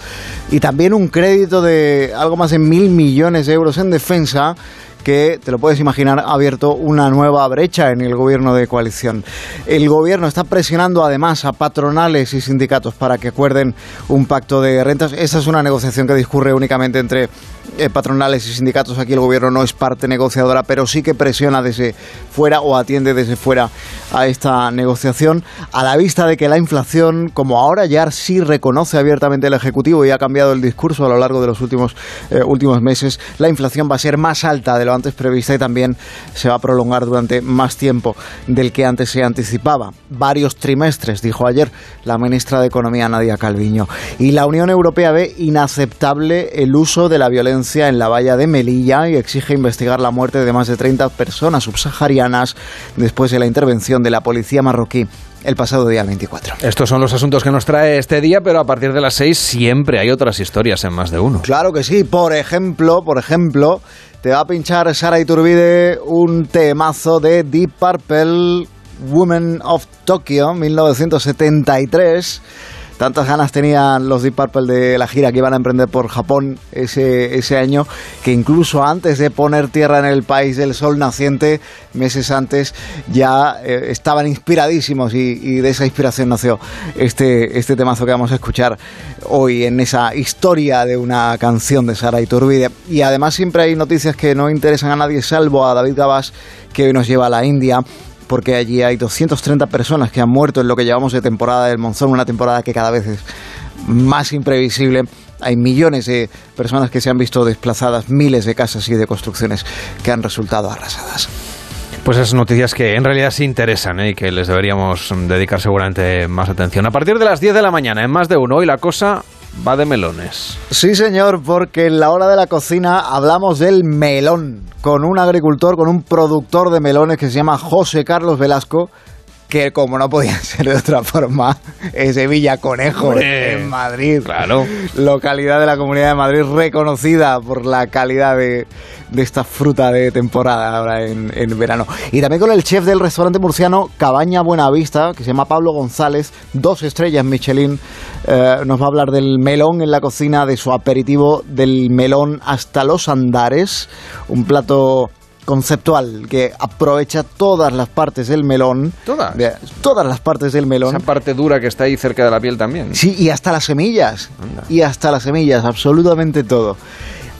y también un crédito de algo más de mil millones de euros en defensa que, te lo puedes imaginar, ha abierto una nueva brecha en el gobierno de coalición. El gobierno está presionando además a patronales y sindicatos para que acuerden un pacto de rentas. Esta es una negociación que discurre únicamente entre eh, patronales y sindicatos. Aquí el gobierno no es parte negociadora, pero sí que presiona desde fuera o atiende desde fuera a esta negociación, a la vista de que la inflación, como ahora ya sí reconoce abiertamente el Ejecutivo y ha cambiado el discurso a lo largo de los últimos, eh, últimos meses, la inflación va a ser más alta de lo antes prevista y también se va a prolongar durante más tiempo del que antes se anticipaba. Varios trimestres, dijo ayer la ministra de Economía Nadia Calviño. Y la Unión Europea ve inaceptable el uso de la violencia en la valla de Melilla y exige investigar la muerte de más de 30 personas subsaharianas después de la intervención de la policía marroquí el pasado día 24. Estos son los asuntos que nos trae este día, pero a partir de las 6 siempre hay otras historias en más de uno. Claro que sí. Por ejemplo, por ejemplo, te va a pinchar Sara Iturbide un temazo de Deep Purple, Woman of Tokyo, 1973. Tantas ganas tenían los Deep Purple de la gira que iban a emprender por Japón ese, ese año, que incluso antes de poner tierra en el país del sol naciente, meses antes, ya eh, estaban inspiradísimos y, de esa inspiración nació este, este temazo que vamos a escuchar hoy en esa historia de una canción de Sara Iturbide. Y además siempre hay noticias que no interesan a nadie salvo a David Gabás, que hoy nos lleva a la India porque allí hay 230 personas que han muerto en lo que llevamos de temporada del monzón, una temporada que cada vez es más imprevisible. Hay millones de personas que se han visto desplazadas, miles de casas y de construcciones que han resultado arrasadas. Pues esas noticias que en realidad sí interesan ¿eh? y que les deberíamos dedicar seguramente más atención. A partir de las 10 de la mañana, en más de uno, hoy la cosa va de melones. Sí, señor, porque en la hora de la cocina hablamos del melón, con un agricultor, con un productor de melones que se llama José Carlos Velasco, que como no podía [laughs] ser de otra forma, es de Villaconejo, en Madrid. Claro. Localidad de la Comunidad de Madrid reconocida por la calidad de, de esta fruta de temporada ahora en, en verano. Y también con el chef del restaurante murciano Cabaña Buenavista, que se llama Pablo González, dos estrellas Michelin, eh, nos va a hablar del melón en la cocina, de su aperitivo, del melón hasta los andares, un plato conceptual que aprovecha todas las partes del melón. ¿Todas? De- todas las partes del melón. Esa parte dura que está ahí cerca de la piel también. Sí, y hasta las semillas. Anda. Y hasta las semillas, absolutamente todo.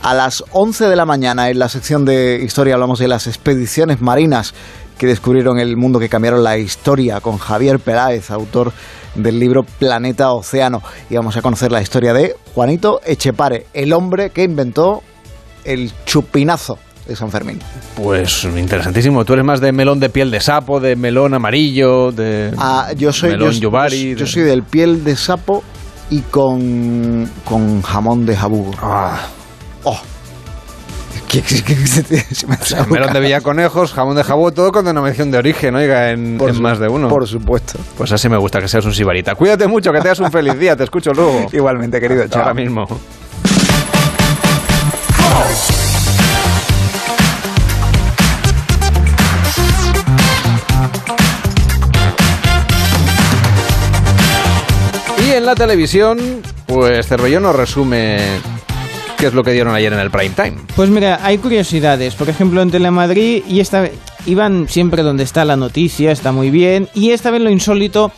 A las 11 de la mañana, en la sección de historia, hablamos de las expediciones marinas que descubrieron el mundo, que cambiaron la historia, con Javier Peláez, autor del libro Planeta Océano. Y vamos a conocer la historia de Juanito Echepare, el hombre que inventó el chupinazo de San Fermín. Pues interesantísimo. Tú eres más de melón de piel de sapo, de melón amarillo, de Ah, yo soy, melón yo, yubari. yo soy del piel de sapo y con, con jamón de jabugo. Ah, ¡Oh! ¿Qué- qué- se me boca? melón de villaconejos, jamón de jabón, todo con denominación de origen, oiga, en, en su- más de uno. Por supuesto. Pues así me gusta que seas un sibarita. Cuídate mucho, que tengas un feliz día. Te escucho luego. [laughs] Igualmente, querido. Hasta Chao. Ahora mismo. La televisión, pues Cervellón nos resume qué es lo que dieron ayer en el prime time. Pues mira, hay curiosidades. Por ejemplo, en Telemadrid, y esta vez iban siempre donde está la noticia, está muy bien. Y esta vez lo insólito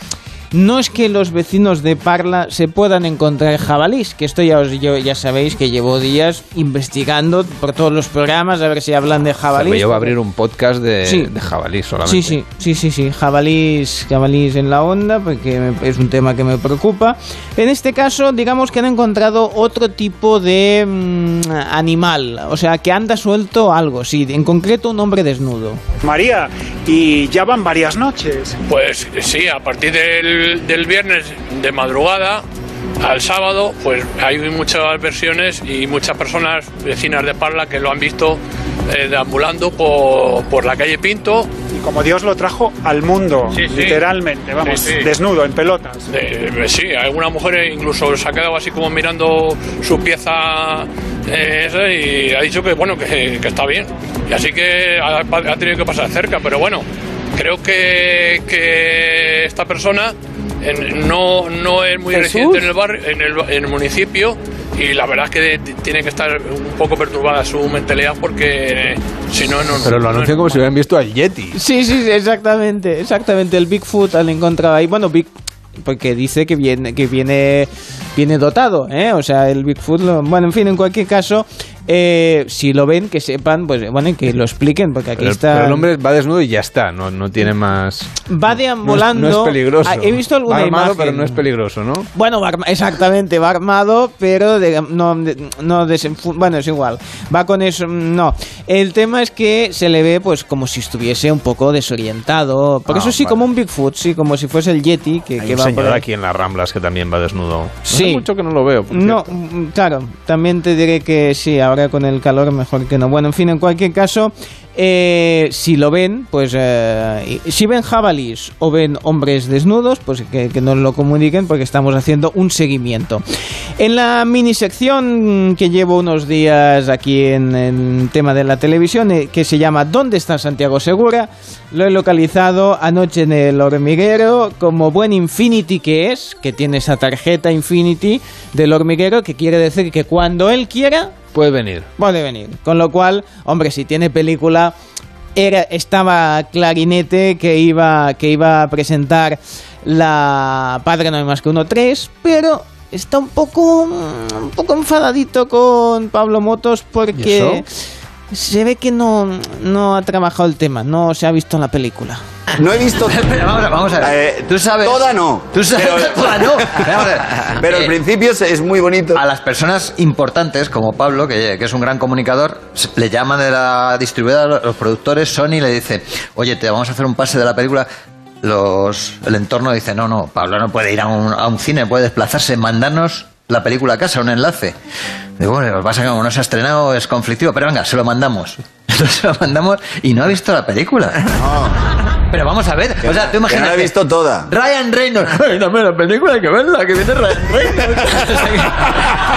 no es que los vecinos de Parla se puedan encontrar jabalís, que esto ya, os, yo- ya sabéis que llevo días investigando por todos los programas a ver si hablan de jabalís. Cervelló va a abrir un podcast de, Sí. de jabalí solamente. Sí, sí, sí, sí, sí, jabalís, jabalís en la onda, porque me- es un tema que me preocupa. En este caso, digamos que han encontrado otro tipo de mm, animal, o sea, que anda suelto algo, sí, en concreto un hombre desnudo. María, y ya van varias noches. Pues sí, a partir del, del viernes de madrugada al sábado, pues hay muchas versiones y muchas personas vecinas de Parla que lo han visto eh, deambulando por, por la calle Pinto. Y como Dios lo trajo al mundo, Sí, sí. literalmente, vamos, Sí, desnudo, en pelotas. Eh, sí, alguna mujer incluso se ha quedado así como mirando su pieza eh, esa y ha dicho que bueno que, que está bien. Y así que ha, ha tenido que pasar cerca, pero bueno, creo que, que esta persona en- no, no es muy ¿Jesús? residente en el barrio, en el, en el municipio y la verdad es que tiene que estar un poco perturbada su mentalidad porque eh, si no no Pero lo no- anuncian como si hubieran visto al Yeti. Sí, sí, sí, exactamente, exactamente, el Bigfoot al encontrado ahí, bueno, Big... Porque dice que viene, que viene, viene dotado, ¿eh? O sea, el Bigfoot, lo- bueno, en fin, en cualquier caso, eh, si lo ven, que sepan, pues bueno, que lo expliquen, porque aquí Pero, está... pero el hombre va desnudo y ya está, no, no tiene más... va deambulando. No es, no es peligroso. Ah, he visto alguna Va armado, imagen. pero no es peligroso, ¿no? Bueno, va exactamente, va armado, pero de- no, de- no desenfu- bueno, es igual. Va con eso, no. El tema es que se le ve pues como si estuviese un poco desorientado. Por Ah, eso sí, vale. como un Bigfoot, sí, como si fuese el Yeti que, Hay que un va por señor ahí. aquí en las Ramblas que también va desnudo. Sí. Hace mucho que no lo veo. por No, mm, claro, también te diré que sí, ahora con el calor mejor que no. Bueno, en fin, en cualquier caso, eh, si lo ven, pues eh, si ven jabalís o ven hombres desnudos, pues que, que nos lo comuniquen porque estamos haciendo un seguimiento. En la mini sección que llevo unos días aquí en tema de la televisión, eh, que se llama ¿Dónde está Santiago Segura? Lo he localizado anoche en el hormiguero, como buen Infinity que es, que tiene esa tarjeta Infinity del hormiguero, que quiere decir que cuando él quiera, Puede venir. puede venir. Con lo cual, hombre, si tiene película, era, estaba clarinete que iba, que iba a presentar la Padre No hay más que uno 3, pero está un poco, un poco enfadadito con Pablo Motos porque ¿Y se ve que no, no ha trabajado el tema, no se ha visto en la película. no he visto. [laughs] Pero vamos, a- vamos a ver. Eh, tú sabes. Toda no. Tú sabes. Pero- [laughs] toda no. Pero Eh, el principio es, muy bonito. A las personas importantes, como Pablo, que, que es un gran comunicador, le llaman de la distribuidora, los productores, Sony le dice, oye, te vamos a hacer un pase de la película. Los, el entorno dice, no, no, Pablo no puede ir a un, a un cine, puede desplazarse, mandarnos la película a casa, un enlace. Digo, bueno, lo que pasa es que como no se ha estrenado es conflictivo, pero venga, se lo mandamos. [laughs] Entonces se lo mandamos y no ha visto la película. [laughs] Pero vamos a ver, o sea, tú Que no imaginas. la he visto toda. Ryan Reynolds. [laughs] Ay, dame la película, hay que verla, que viene Ryan Reynolds.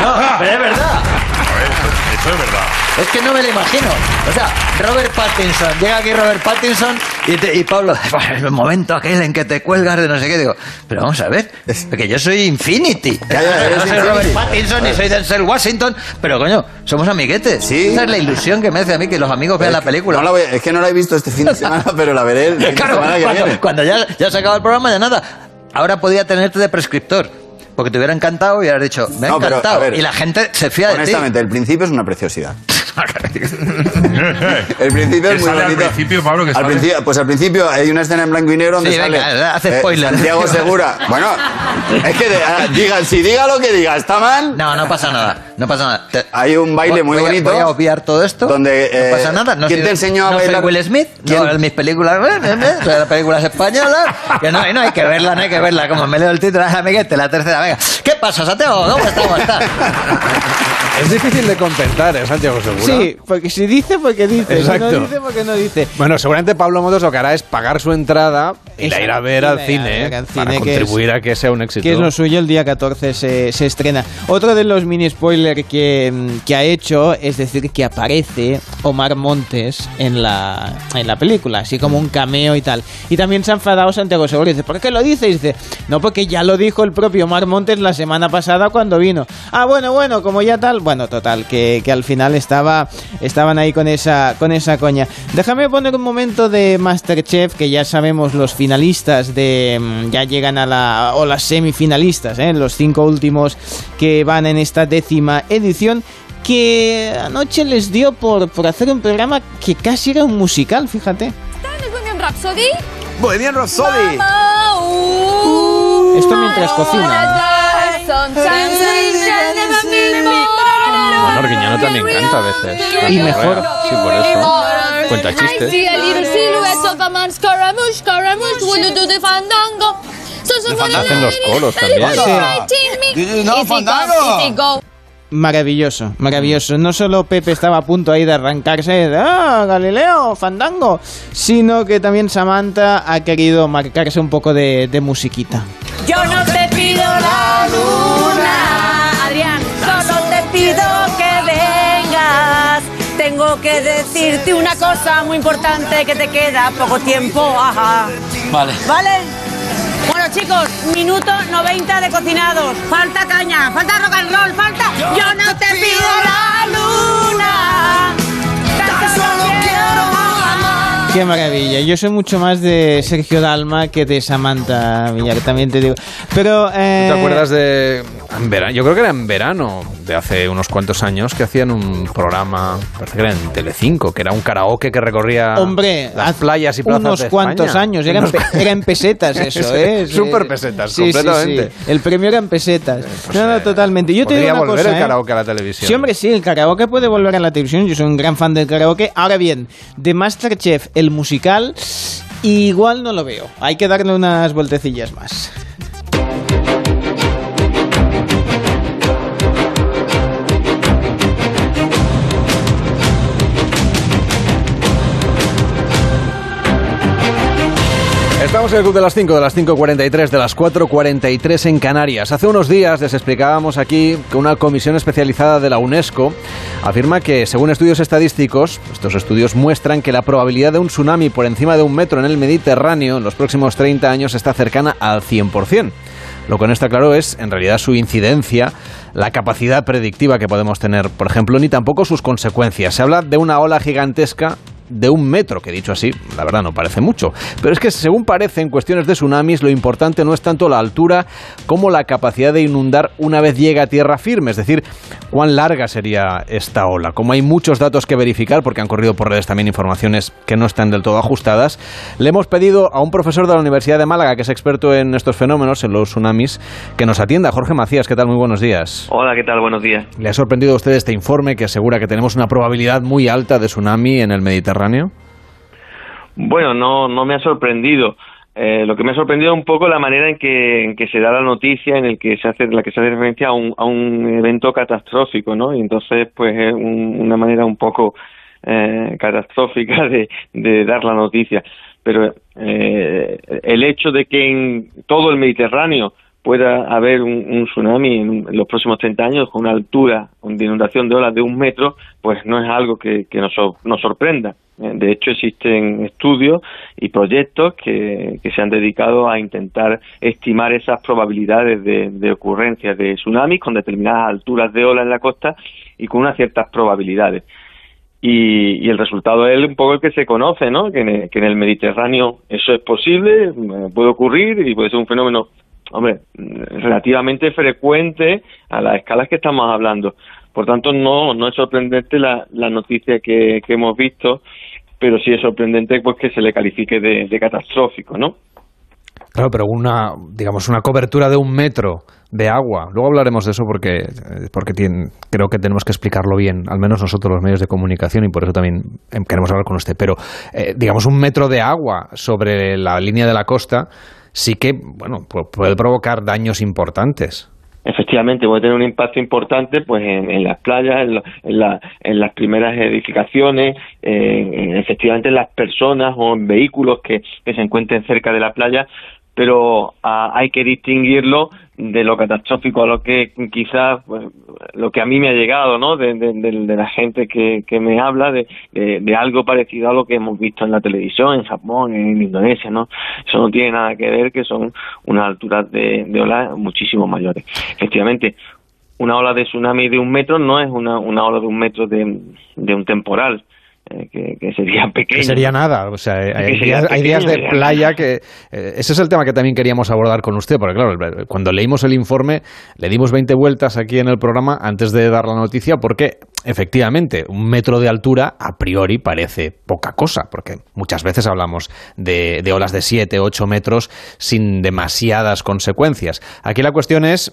no, pero es verdad. Eso es verdad. Es que no me lo imagino. O sea, Robert Pattinson, llega aquí Robert Pattinson y, te- y Pablo, [laughs] el momento aquel en que te cuelgas de no sé qué, digo, pero vamos a ver, porque yo soy Infinity. [laughs] Ya, ya, Yo eres no soy Infinity. Robert Pattinson ni soy Denzel Washington, pero coño, somos amiguetes. Sí. Esa es la ilusión que me hace a mí que los amigos vean la película. No la voy- es que no la he visto este fin de [laughs] semana, pero la veré el fin de Claro, semana que cuando, viene. cuando ya, ya se acaba el programa, ya nada. Ahora podía tenerte de prescriptor. Porque te hubiera encantado y hubieras dicho, me ha No, encantado. ver, y la gente se fía de ti. Honestamente, el principio es una preciosidad. [laughs] El principio ¿Qué es muy sale al bonito. principio, Pablo? ¿Qué Al principio, pues al principio hay una escena en blanco y negro donde Sí, sale venga, hace eh, spoiler. Santiago Segura. [laughs] Bueno, es que de- ah, diga, si diga lo que diga, está mal. No, no pasa nada. No pasa nada. Te- Hay un baile muy voy a- bonito. Voy a obviar todo esto. Donde, eh, no pasa nada. No ¿quién soy- te enseñó a no soy bailar? Will Smith. ¿Quién? No, en mis películas. eh, eh, eh, las películas españolas. Que no, no hay que verla, no hay que verla. Como me leo el título, ah, amiguete, la tercera. Venga. ¿Qué pasa, Santiago? ¿Cómo está? ¿Cómo está? Es difícil de contentar, ¿eh, Santiago Segura? Sí, porque si dice, porque dice. Exacto. Si no dice, porque no dice. Bueno, seguramente Pablo Motos lo que hará es pagar su entrada y la Exacto, ir a ver al cine, ¿eh? para cine, es- contribuir a que sea un éxito. Que es lo suyo, el día 14 se, se estrena. Otro de los mini spoilers que, que ha hecho es decir que aparece Omar Montes en la, en la película, así como un cameo y tal. Y también se ha enfadado Santiago Seguro y dice, ¿por qué lo dice? Y dice, no, porque ya lo dijo el propio Omar Montes la semana pasada cuando vino. Ah, bueno, bueno, como ya tal. Bueno, total, que, que al final estaba, estaban ahí con esa, con esa coña. Déjame poner un momento de Masterchef, que ya sabemos los finalistas de mm, ya llegan a la o las semifinalistas, ¿eh? los cinco últimos que van en esta décima edición. Que anoche les dio por, por hacer un programa que casi era un musical, fíjate. Bohemian Rhapsody. Bohemian Rhapsody. Esto mientras cocina. Arguiñano también canta a veces. Y mejor. Sí, por eso. Cuenta chistes. Hacen los coros también. No, fandango? Maravilloso, maravilloso. No solo Pepe estaba a punto ahí de arrancarse, de, ah, Galileo, Fandango, sino que también Samantha ha querido marcarse un poco de, de musiquita. Que decirte una cosa muy importante que te queda poco tiempo, ajá. Vale. ¿Vale? Bueno chicos, minuto 90 de cocinados. Falta caña, falta rock and roll, falta... Yo no te pido la luna, Qué maravilla. Yo soy mucho más de Sergio Dalma que de Samantha Villar, también te digo. Pero... eh, ¿Te acuerdas de en verano? Yo creo que era en verano de hace unos cuantos años que hacían un programa, parece que era en Telecinco, que era un karaoke que recorría Hombre, las playas y plazas unos de cuantos España. años, eran, Unos- pe- eran pesetas [laughs] eso, ¿eh? [laughs] Súper pesetas, Sí, sí, completamente. sí. El premio eran pesetas. no, no, totalmente. Yo te digo una volver cosa, el ¿eh? karaoke a la televisión. Sí, hombre, sí, el karaoke puede volver a la televisión. Yo soy un gran fan del karaoke. Ahora bien, de Masterchef, el musical, igual no lo veo. Hay que darle unas vueltecillas más. Estamos en el Club de las 5, de las 5.43, de las 4.43 en Canarias. Hace unos días les explicábamos aquí que una comisión especializada de la UNESCO afirma que, según estudios estadísticos, estos estudios muestran que la probabilidad de un tsunami por encima de un metro en el Mediterráneo en los próximos 30 años está cercana al 100%. Lo que no está claro es, en realidad, su incidencia, la capacidad predictiva que podemos tener, por ejemplo, ni tampoco sus consecuencias. Se habla de una ola gigantesca de un metro, que dicho así, la verdad no parece mucho. Pero es que según parece en cuestiones de tsunamis, lo importante no es tanto la altura como la capacidad de inundar una vez llega a tierra firme, es decir, cuán larga sería esta ola. Como hay muchos datos que verificar, porque han corrido por redes también informaciones que no están del todo ajustadas, le hemos pedido a un profesor de la Universidad de Málaga, que es experto en estos fenómenos, en los tsunamis, que nos atienda. Jorge Macías, ¿qué tal? Muy buenos días. Hola, ¿qué tal? Buenos días. ¿Le ha sorprendido a usted este informe que asegura que tenemos una probabilidad muy alta de tsunami en el Mediterráneo? Bueno, no, no me ha sorprendido. Eh, lo que me ha sorprendido un poco la manera en que, en que se da la noticia, en el que se hace, la que se hace referencia a un, a un evento catastrófico, ¿no? Y entonces, pues es un- una manera un poco eh, catastrófica de, dar la noticia. Pero eh, el hecho de que en todo el Mediterráneo pueda haber un, un tsunami en, los próximos 30 años con una altura de inundación de olas de un metro, pues no es algo que, que nos, nos sorprenda. Eh, De hecho, existen estudios y proyectos que, se han dedicado a intentar estimar esas probabilidades de, de ocurrencia de tsunamis con determinadas alturas de ola en la costa y con unas ciertas probabilidades. Y, y el resultado es un poco el que se conoce, ¿no? Que en, el, que en el Mediterráneo eso es posible, eh, puede ocurrir y puede ser un fenómeno, hombre, mm, relativamente frecuente a las escalas que estamos hablando. Por tanto, no, no es sorprendente la, noticia que, que hemos visto, pero sí es sorprendente pues que se le califique de, catastrófico, ¿no? Claro, pero una, digamos, una cobertura de un metro de agua. Luego hablaremos de eso porque, eh, porque tiene- creo que tenemos que explicarlo bien, al menos nosotros los medios de comunicación, y por eso también eh, queremos hablar con usted. Pero, eh, digamos, un metro de agua sobre la línea de la costa sí que, bueno, pu- puede provocar daños importantes. Efectivamente, puede tener un impacto importante pues en, las playas, en, lo- en la- en las primeras edificaciones, en- efectivamente en las personas o en vehículos que, que se encuentren cerca de la playa, pero ah, hay que distinguirlo de lo catastrófico a lo que quizás pues, lo que a mí me ha llegado, ¿no? De, la gente que, que me habla de, de, algo parecido a lo que hemos visto en la televisión, en Japón, en Indonesia, ¿no? Eso no tiene nada que ver, que son unas alturas de, de ola muchísimo mayores. Efectivamente, una ola de tsunami de un metro no es una, una ola de un metro de, de un temporal, que, que sería pequeño. Que sería nada, o sea, hay, días, hay días de playa que... eh, ese es el tema que también queríamos abordar con usted, porque claro, cuando leímos el informe le dimos 20 vueltas aquí en el programa antes de dar la noticia, porque efectivamente un metro de altura a priori parece poca cosa, porque muchas veces hablamos de, olas de 7, 8 metros sin demasiadas consecuencias. Aquí la cuestión es,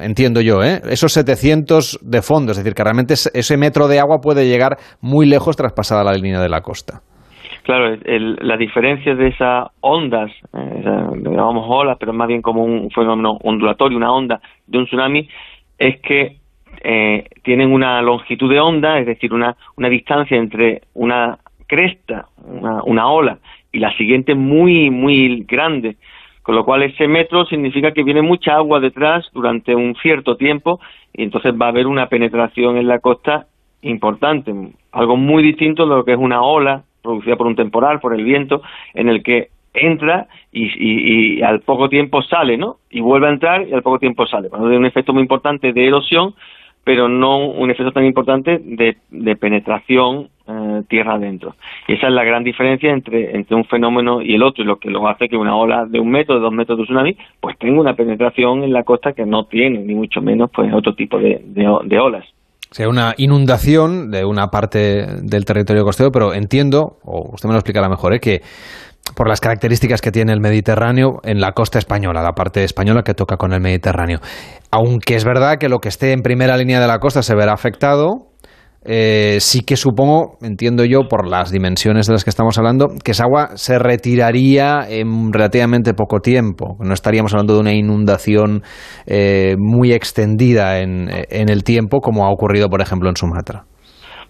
entiendo yo, ¿eh? esos 700 de fondo, es decir, que realmente ese- metro de agua puede llegar muy lejos traspasada la línea de la costa. Claro, el- la diferencia de esas ondas, eh, llamamos olas, pero más bien como un fenómeno ondulatorio, una onda de un tsunami, es que eh, tienen una longitud de onda, es decir, una, una distancia entre una cresta, una, ola, y la siguiente muy, muy grande. Con lo cual ese metro significa que viene mucha agua detrás durante un cierto tiempo y entonces va a haber una penetración en la costa importante, algo muy distinto de lo que es una ola producida por un temporal, por el viento, en el que entra y, y- y al poco tiempo sale, ¿no? Y vuelve a entrar y al poco tiempo sale. Bueno, tiene un efecto muy importante de erosión, pero no un efecto tan importante de, de penetración eh, tierra adentro. Y esa es la gran diferencia entre, entre un fenómeno y el otro, y lo que luego hace que una ola de un metro, de dos metros de tsunami, pues tenga una penetración en la costa que no tiene, ni mucho menos, pues otro tipo de, de olas. O sea, una inundación de una parte del territorio costero, pero entiendo, o usted me lo explicará mejor, ¿eh? que por las características que tiene el Mediterráneo en la costa española, la parte española que toca con el Mediterráneo. Aunque es verdad que lo que esté en primera línea de la costa se verá afectado, eh, sí que supongo, entiendo yo, por las dimensiones de las que estamos hablando, que esa agua se retiraría en relativamente poco tiempo. No estaríamos hablando de una inundación eh, muy extendida en, en el tiempo, como ha ocurrido, por ejemplo, en Sumatra.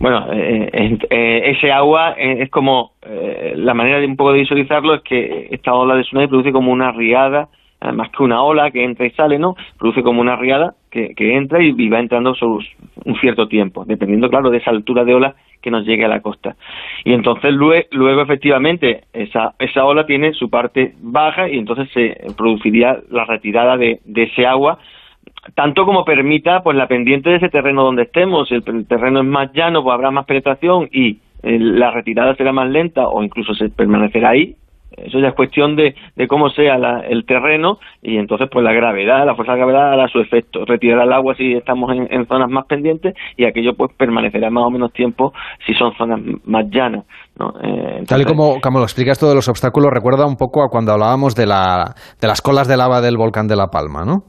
Bueno, eh, eh, ese agua eh, es como, eh, la manera de un poco de visualizarlo es que esta ola de tsunami produce como una riada, eh, más que una ola que entra y sale, ¿no? Produce como una riada que, que entra y, y va entrando sobre un cierto tiempo, dependiendo, claro, de esa altura de ola que nos llegue a la costa. Y entonces luego, luego efectivamente, esa, esa ola tiene su parte baja y entonces se produciría la retirada de, de ese agua tanto como permita pues la pendiente de ese terreno donde estemos si el, terreno es más llano pues habrá más penetración y eh, la retirada será más lenta o incluso se permanecerá ahí. Eso ya es cuestión de, de cómo sea la- el terreno y entonces pues la gravedad, la fuerza de gravedad hará su efecto. Retirará el agua si estamos en, zonas más pendientes y aquello pues permanecerá más o menos tiempo si son zonas más llanas. ¿no? Eh, Tal y como, como lo explicas todo de los obstáculos, recuerda un poco a cuando hablábamos de, la, de las colas de lava del volcán de La Palma, ¿no?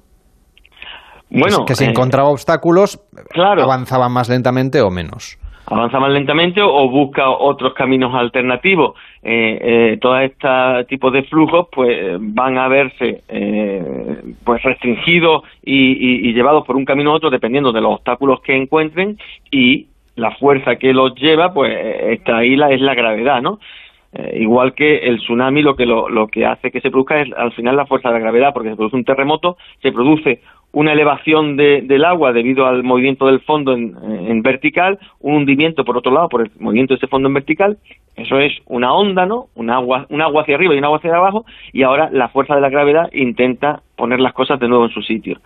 Bueno, que si eh, encontraba obstáculos, claro. avanzaban más lentamente o menos. avanza más lentamente o busca otros caminos alternativos. Eh, eh, todo este tipo de flujos pues van a verse eh, pues restringidos y, y- y llevados por un camino u otro dependiendo de los obstáculos que encuentren y la fuerza que los lleva pues está ahí la, es la gravedad, ¿no? Eh, igual que el tsunami lo que lo, lo que hace que se produzca es al final la fuerza de la gravedad porque se produce un terremoto se produce una elevación de- del agua debido al movimiento del fondo en, vertical un hundimiento por otro lado por el movimiento de ese fondo en vertical eso es una onda no un agua un agua hacia arriba y un agua hacia abajo y ahora la fuerza de la gravedad intenta poner las cosas de nuevo en su sitio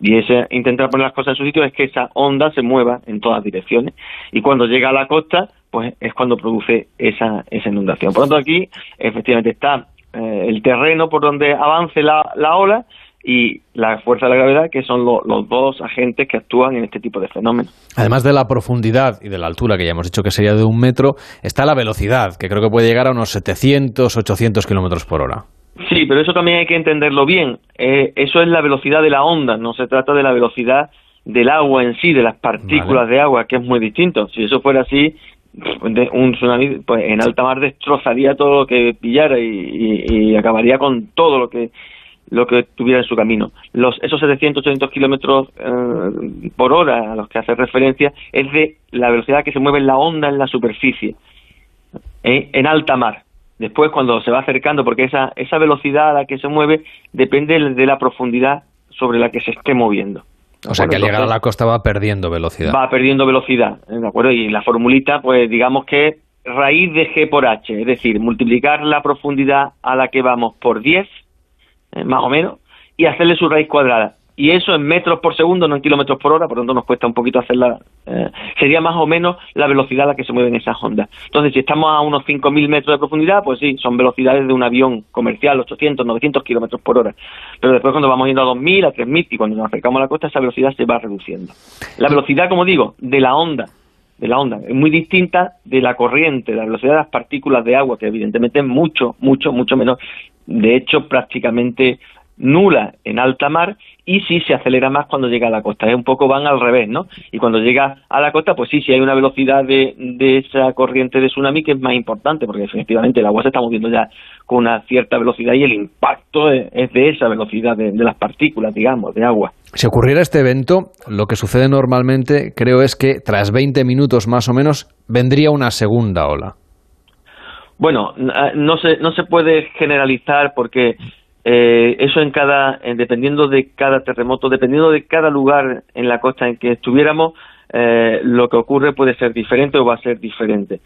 y ese intentar poner las cosas en su sitio es que esa onda se mueva en todas direcciones y cuando llega a la costa pues es cuando produce esa, esa inundación. Por lo tanto, aquí efectivamente está eh, el terreno por donde avance la, la ola y la fuerza de la gravedad, que son lo- los dos agentes que actúan en este tipo de fenómenos. Además de la profundidad y de la altura, que ya hemos dicho que sería de un metro, está la velocidad, que creo que puede llegar a unos 700, 800 kilómetros por hora. Sí, pero eso también hay que entenderlo bien. Eh, eso es la velocidad de la onda, no se trata de la velocidad del agua en sí, de las partículas de agua, que es muy distinto. Si eso fuera así, un tsunami pues en alta mar destrozaría todo lo que pillara y, y- y acabaría con todo lo que lo que tuviera en su camino. Los, esos 700, 800 kilómetros eh, por hora a los que hace referencia es de la velocidad que se mueve la onda en la superficie, eh, en alta mar. Después, cuando se va acercando, porque esa, esa velocidad a la que se mueve depende de la profundidad sobre la que se esté moviendo. O sea que al llegar a la costa va perdiendo velocidad. va perdiendo velocidad, ¿eh? ¿de acuerdo? Y la formulita, pues digamos que raíz de g por h, es decir, multiplicar la profundidad a la que vamos por 10, eh, más o menos, y hacerle su raíz cuadrada. Y eso en metros por segundo, no en kilómetros por hora, por lo tanto nos cuesta un poquito hacerla. eh, sería más o menos la velocidad a la que se mueven esas ondas. Entonces, si estamos a unos 5.000 metros de profundidad, pues sí, son velocidades de un avión comercial, 800, 900 kilómetros por hora. Pero después, cuando vamos yendo a 2.000, a 3.000, y cuando nos acercamos a la costa, esa velocidad se va reduciendo. La velocidad, como digo, de la onda de la onda es muy distinta de la corriente, la velocidad de las partículas de agua, que evidentemente es mucho, mucho, mucho menor. De hecho, prácticamente nula en alta mar y sí se acelera más cuando llega a la costa. Es un poco van al revés, ¿no? Y cuando llega a la costa, pues sí, sí hay una velocidad de, de esa corriente de tsunami que es más importante, porque efectivamente el agua se está moviendo ya con una cierta velocidad y el impacto es, es de esa velocidad de, de las partículas, digamos, de agua. Si ocurriera este evento, lo que sucede normalmente, creo, es que tras 20 minutos más o menos, vendría una segunda ola. Bueno, ah, no se, no se puede generalizar porque eh, eso en cada, en- dependiendo de cada terremoto, dependiendo de cada lugar en la costa en que estuviéramos, eh, lo que ocurre puede ser diferente o va a ser diferente.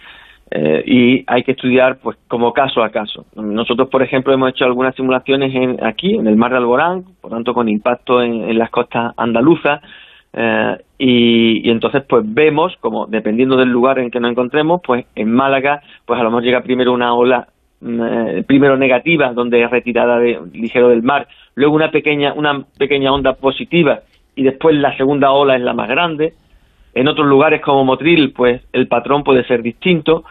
Eh, y hay que estudiar pues como caso a caso. Nosotros, por ejemplo, hemos hecho algunas simulaciones en, aquí, en el mar de Alborán, por tanto con impacto en las costas andaluzas, eh, y, entonces pues vemos como dependiendo del lugar en que nos encontremos, pues en Málaga, pues a lo mejor llega primero una ola mm, eh, primero negativa, donde es retirada de, ligero del mar, luego una pequeña, una pequeña onda positiva y después la segunda ola es la más grande. En otros lugares como Motril, pues el patrón puede ser distinto.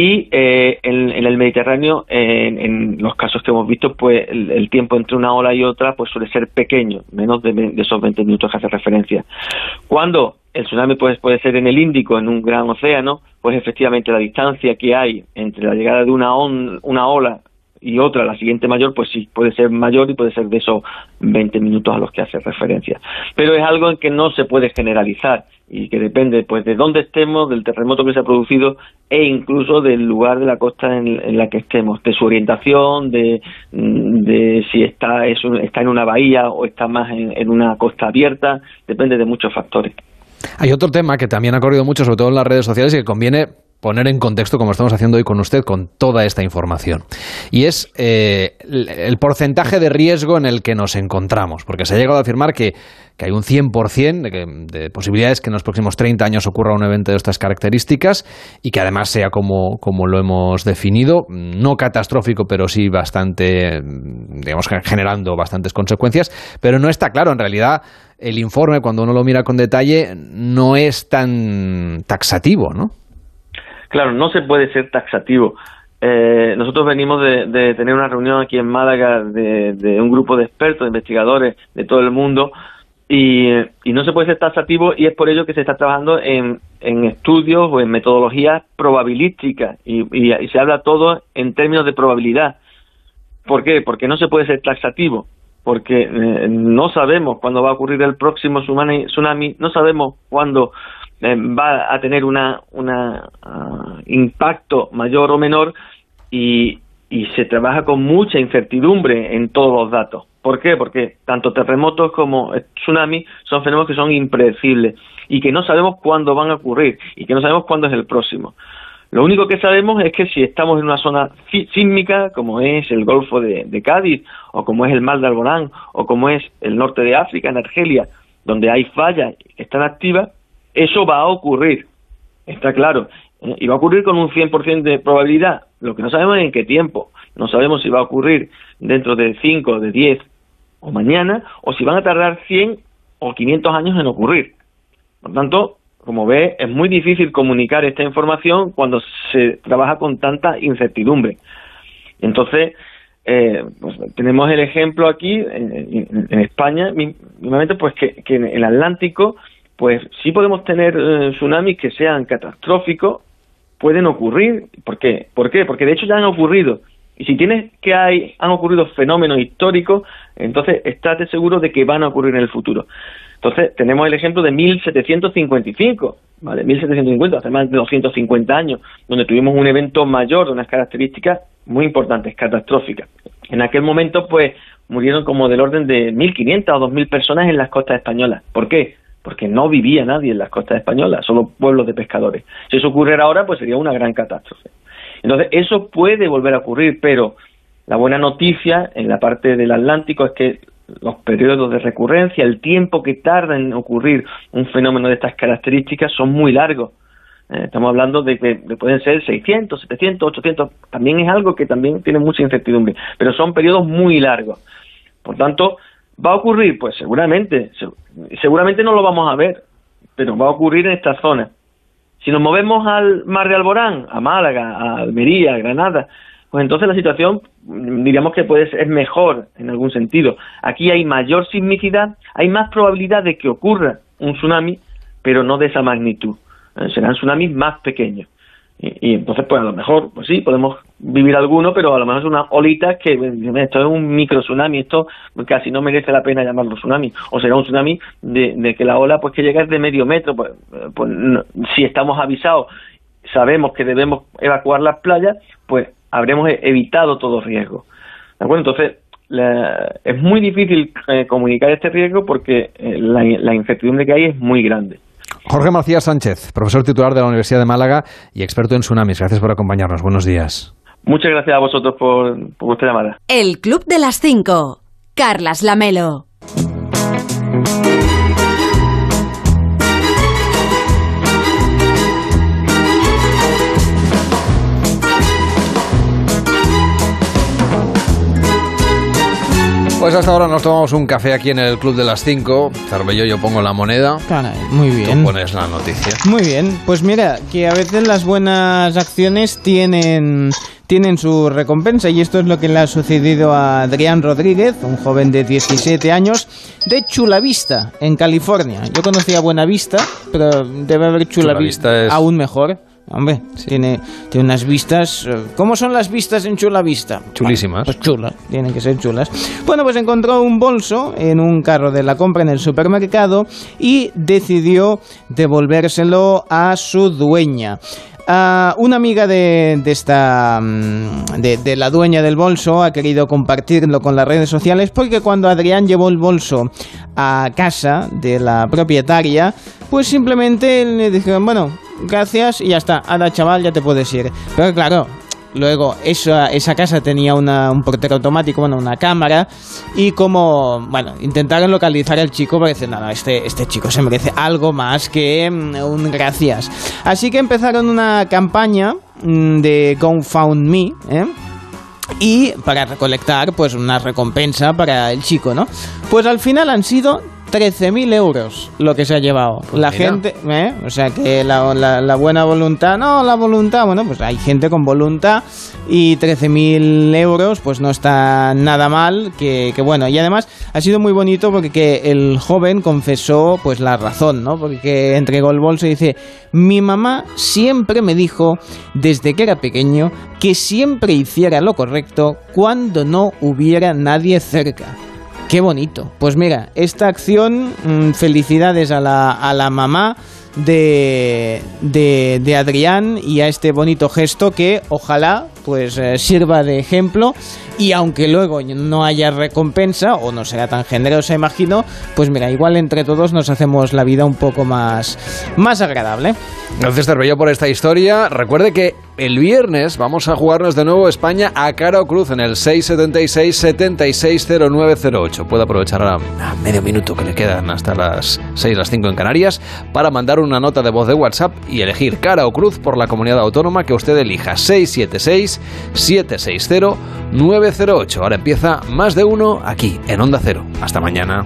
Y eh, en, el Mediterráneo, en, en los casos que hemos visto, pues el, tiempo entre una ola y otra pues suele ser pequeño, menos de esos 20 minutos que hace referencia. Cuando el tsunami pues, puede ser en el Índico, en un gran océano, pues efectivamente la distancia que hay entre la llegada de una, on- una ola y otra, la siguiente mayor, pues sí, puede ser mayor y puede ser de esos 20 minutos a los que hace referencia. Pero es algo en que no se puede generalizar y que depende pues de dónde estemos, del terremoto que se ha producido e incluso del lugar de la costa en, en la que estemos, de su orientación, de, mm, de si está, es un- está en una bahía o está más en, en una costa abierta, depende de muchos factores. Hay otro tema que también ha corrido mucho, sobre todo en las redes sociales, y que conviene poner en contexto, como estamos haciendo hoy con usted, con toda esta información. Y es eh, el, porcentaje de riesgo en el que nos encontramos, porque se ha llegado a afirmar que, hay un 100% de, de posibilidades que en los próximos 30 años ocurra un evento de estas características y que además sea como, lo hemos definido, no catastrófico, pero sí bastante, digamos, generando bastantes consecuencias, pero no está claro, en realidad el informe, cuando uno lo mira con detalle, no es tan taxativo, ¿no? Claro, no se puede ser taxativo. Eh, nosotros venimos de, de tener una reunión aquí en Málaga de, un grupo de expertos, de investigadores de todo el mundo, y, y no se puede ser taxativo y es por ello que se está trabajando en, en estudios o en metodologías probabilísticas y, se habla todo en términos de probabilidad. ¿Por qué? Porque no se puede ser taxativo, porque eh, no sabemos cuándo va a ocurrir el próximo tsunami no sabemos cuándo eh, va a tener una, una ah, impacto mayor o menor y, y se trabaja con mucha incertidumbre en todos los datos. ¿Por qué? Porque tanto terremotos como tsunamis son fenómenos que son impredecibles y que no sabemos cuándo van a ocurrir y que no sabemos cuándo es el próximo. Lo único que sabemos es que si estamos en una zona sí- sísmica, como es el Golfo de, de Cádiz, o como es el Mar de Alborán, o como es el norte de África, en Argelia, donde hay fallas que están activas, eso va a ocurrir, está claro. ¿eh? Y va a ocurrir con un 100% de probabilidad. Lo que no sabemos es en qué tiempo. No sabemos si va a ocurrir dentro de 5, de 10 o mañana, o si van a tardar 100 o 500 años en ocurrir. Por tanto, como ve, es muy difícil comunicar esta información cuando se trabaja con tanta incertidumbre. Entonces, eh, pues, tenemos el ejemplo aquí en, en- España, mi- mínimamente, pues que en el Atlántico, pues sí podemos tener eh, tsunamis que sean catastróficos, pueden ocurrir. ¿Por qué? ¿Por qué? Porque de hecho ya han ocurrido. Y si tienes que hay, han ocurrido fenómenos históricos, entonces estate seguro de que van a ocurrir en el futuro. Entonces, tenemos el ejemplo de 1755, ¿vale? 1750, hace más de 250 años, donde tuvimos un evento mayor de unas características muy importantes, catastróficas. En aquel momento, pues, murieron como del orden de 1.500 o 2.000 personas en las costas españolas. ¿Por qué? Porque no vivía nadie en las costas españolas, solo pueblos de pescadores. Si eso ocurriera ahora, pues sería una gran catástrofe. Entonces, eso puede volver a ocurrir, pero la buena noticia en la parte del Atlántico es que los periodos de recurrencia, el tiempo que tarda en ocurrir un fenómeno de estas características son muy largos. Eh, estamos hablando de que de pueden ser 600, 700, 800. También es algo que también tiene mucha incertidumbre, pero son periodos muy largos. Por tanto, ¿va a ocurrir? Pues seguramente. se- seguramente no lo vamos a ver, pero va a ocurrir en esta zona. Si nos movemos al mar de Alborán, a Málaga, a Almería, a Granada, pues entonces la situación mm, diríamos que puede ser mejor en algún sentido. Aquí hay mayor sismicidad, hay más probabilidad de que ocurra un tsunami, pero no de esa magnitud. Eh, serán tsunamis más pequeños. Y, entonces, pues a lo mejor, pues sí, podemos vivir alguno, pero a lo mejor es una olita que esto es un micro tsunami, esto casi no merece la pena llamarlo tsunami. O será un tsunami de, de que la ola pues que llega es de medio metro. Pues, pues si estamos avisados, sabemos que debemos evacuar las playas, pues habremos e- evitado todo riesgo. ¿De? Entonces, la- es muy difícil eh, comunicar este riesgo porque eh, la, la incertidumbre que hay es muy grande. Jorge Macías Sánchez, profesor titular de la Universidad de Málaga y experto en tsunamis. Gracias por acompañarnos. Buenos días. Muchas gracias a vosotros por, por vuestra llamada. El Club de las Cinco. Carlas Lamelo. Pues hasta ahora nos tomamos un café aquí en el Club de las 5. Cervello, yo pongo la moneda. Caray, muy bien. Tú pones la noticia. Muy bien, pues mira, que a veces las buenas acciones tienen, tienen su recompensa y esto es lo que le ha sucedido a Adrián Rodríguez, un joven de 17 años de Chula Vista, en California. Yo conocía Buena Vista, pero debe haber Chula, Chula Vista Vista es- aún mejor. Hombre, tiene, tiene unas vistas... eh, ¿Cómo son las vistas en Chula Vista? Chulísimas. Pues chulas, tienen que ser chulas. Bueno, pues encontró un bolso en un carro de la compra en el supermercado y decidió devolvérselo a su dueña. Ah, una amiga de, de esta mm, de, de la dueña del bolso ha querido compartirlo con las redes sociales porque cuando Adrián llevó el bolso a casa de la propietaria, pues simplemente le dijeron, bueno, gracias y ya está. Anda, chaval, ya te puedes ir. Pero claro, Luego, esa, esa casa tenía un portero automático, bueno, una cámara, y como, bueno, intentaron localizar al chico, dicen, no, no, este, este chico se merece algo más que mm, un gracias. Así que empezaron una campaña mm, de GoFundMe, ¿eh? y para recolectar pues una recompensa para el chico, ¿no? Pues al final han sido 13.000 euros lo que se ha llevado. La Mira. gente, ¿eh? o sea que la, la- la buena voluntad, no, la voluntad, bueno, pues hay gente con voluntad y 13.000 euros pues no está nada mal, que, que bueno, y además ha sido muy bonito porque que el joven confesó pues la razón, ¿no? Porque que entregó el bolso y dice, mi mamá siempre me dijo desde que era pequeño que siempre hiciera lo correcto cuando no hubiera nadie cerca. Qué bonito. Pues mira, esta acción, mm, felicidades a la, a la mamá de, de, de Adrián y a este bonito gesto que ojalá pues eh, sirva de ejemplo y aunque luego no haya recompensa o no será tan generosa imagino, pues mira, igual entre todos nos hacemos la vida un poco más, más agradable. Gracias, Cervello, por esta historia. Recuerde que el viernes vamos a jugarnos de nuevo España a cara o cruz en el 676-760908. Puede aprovechar a, medio minuto que le quedan hasta las 6, las 5 en Canarias para mandar una nota de voz de WhatsApp y elegir cara o cruz por la comunidad autónoma que usted elija. 676-760-908. Ahora empieza más de uno aquí en Onda Cero. Hasta mañana.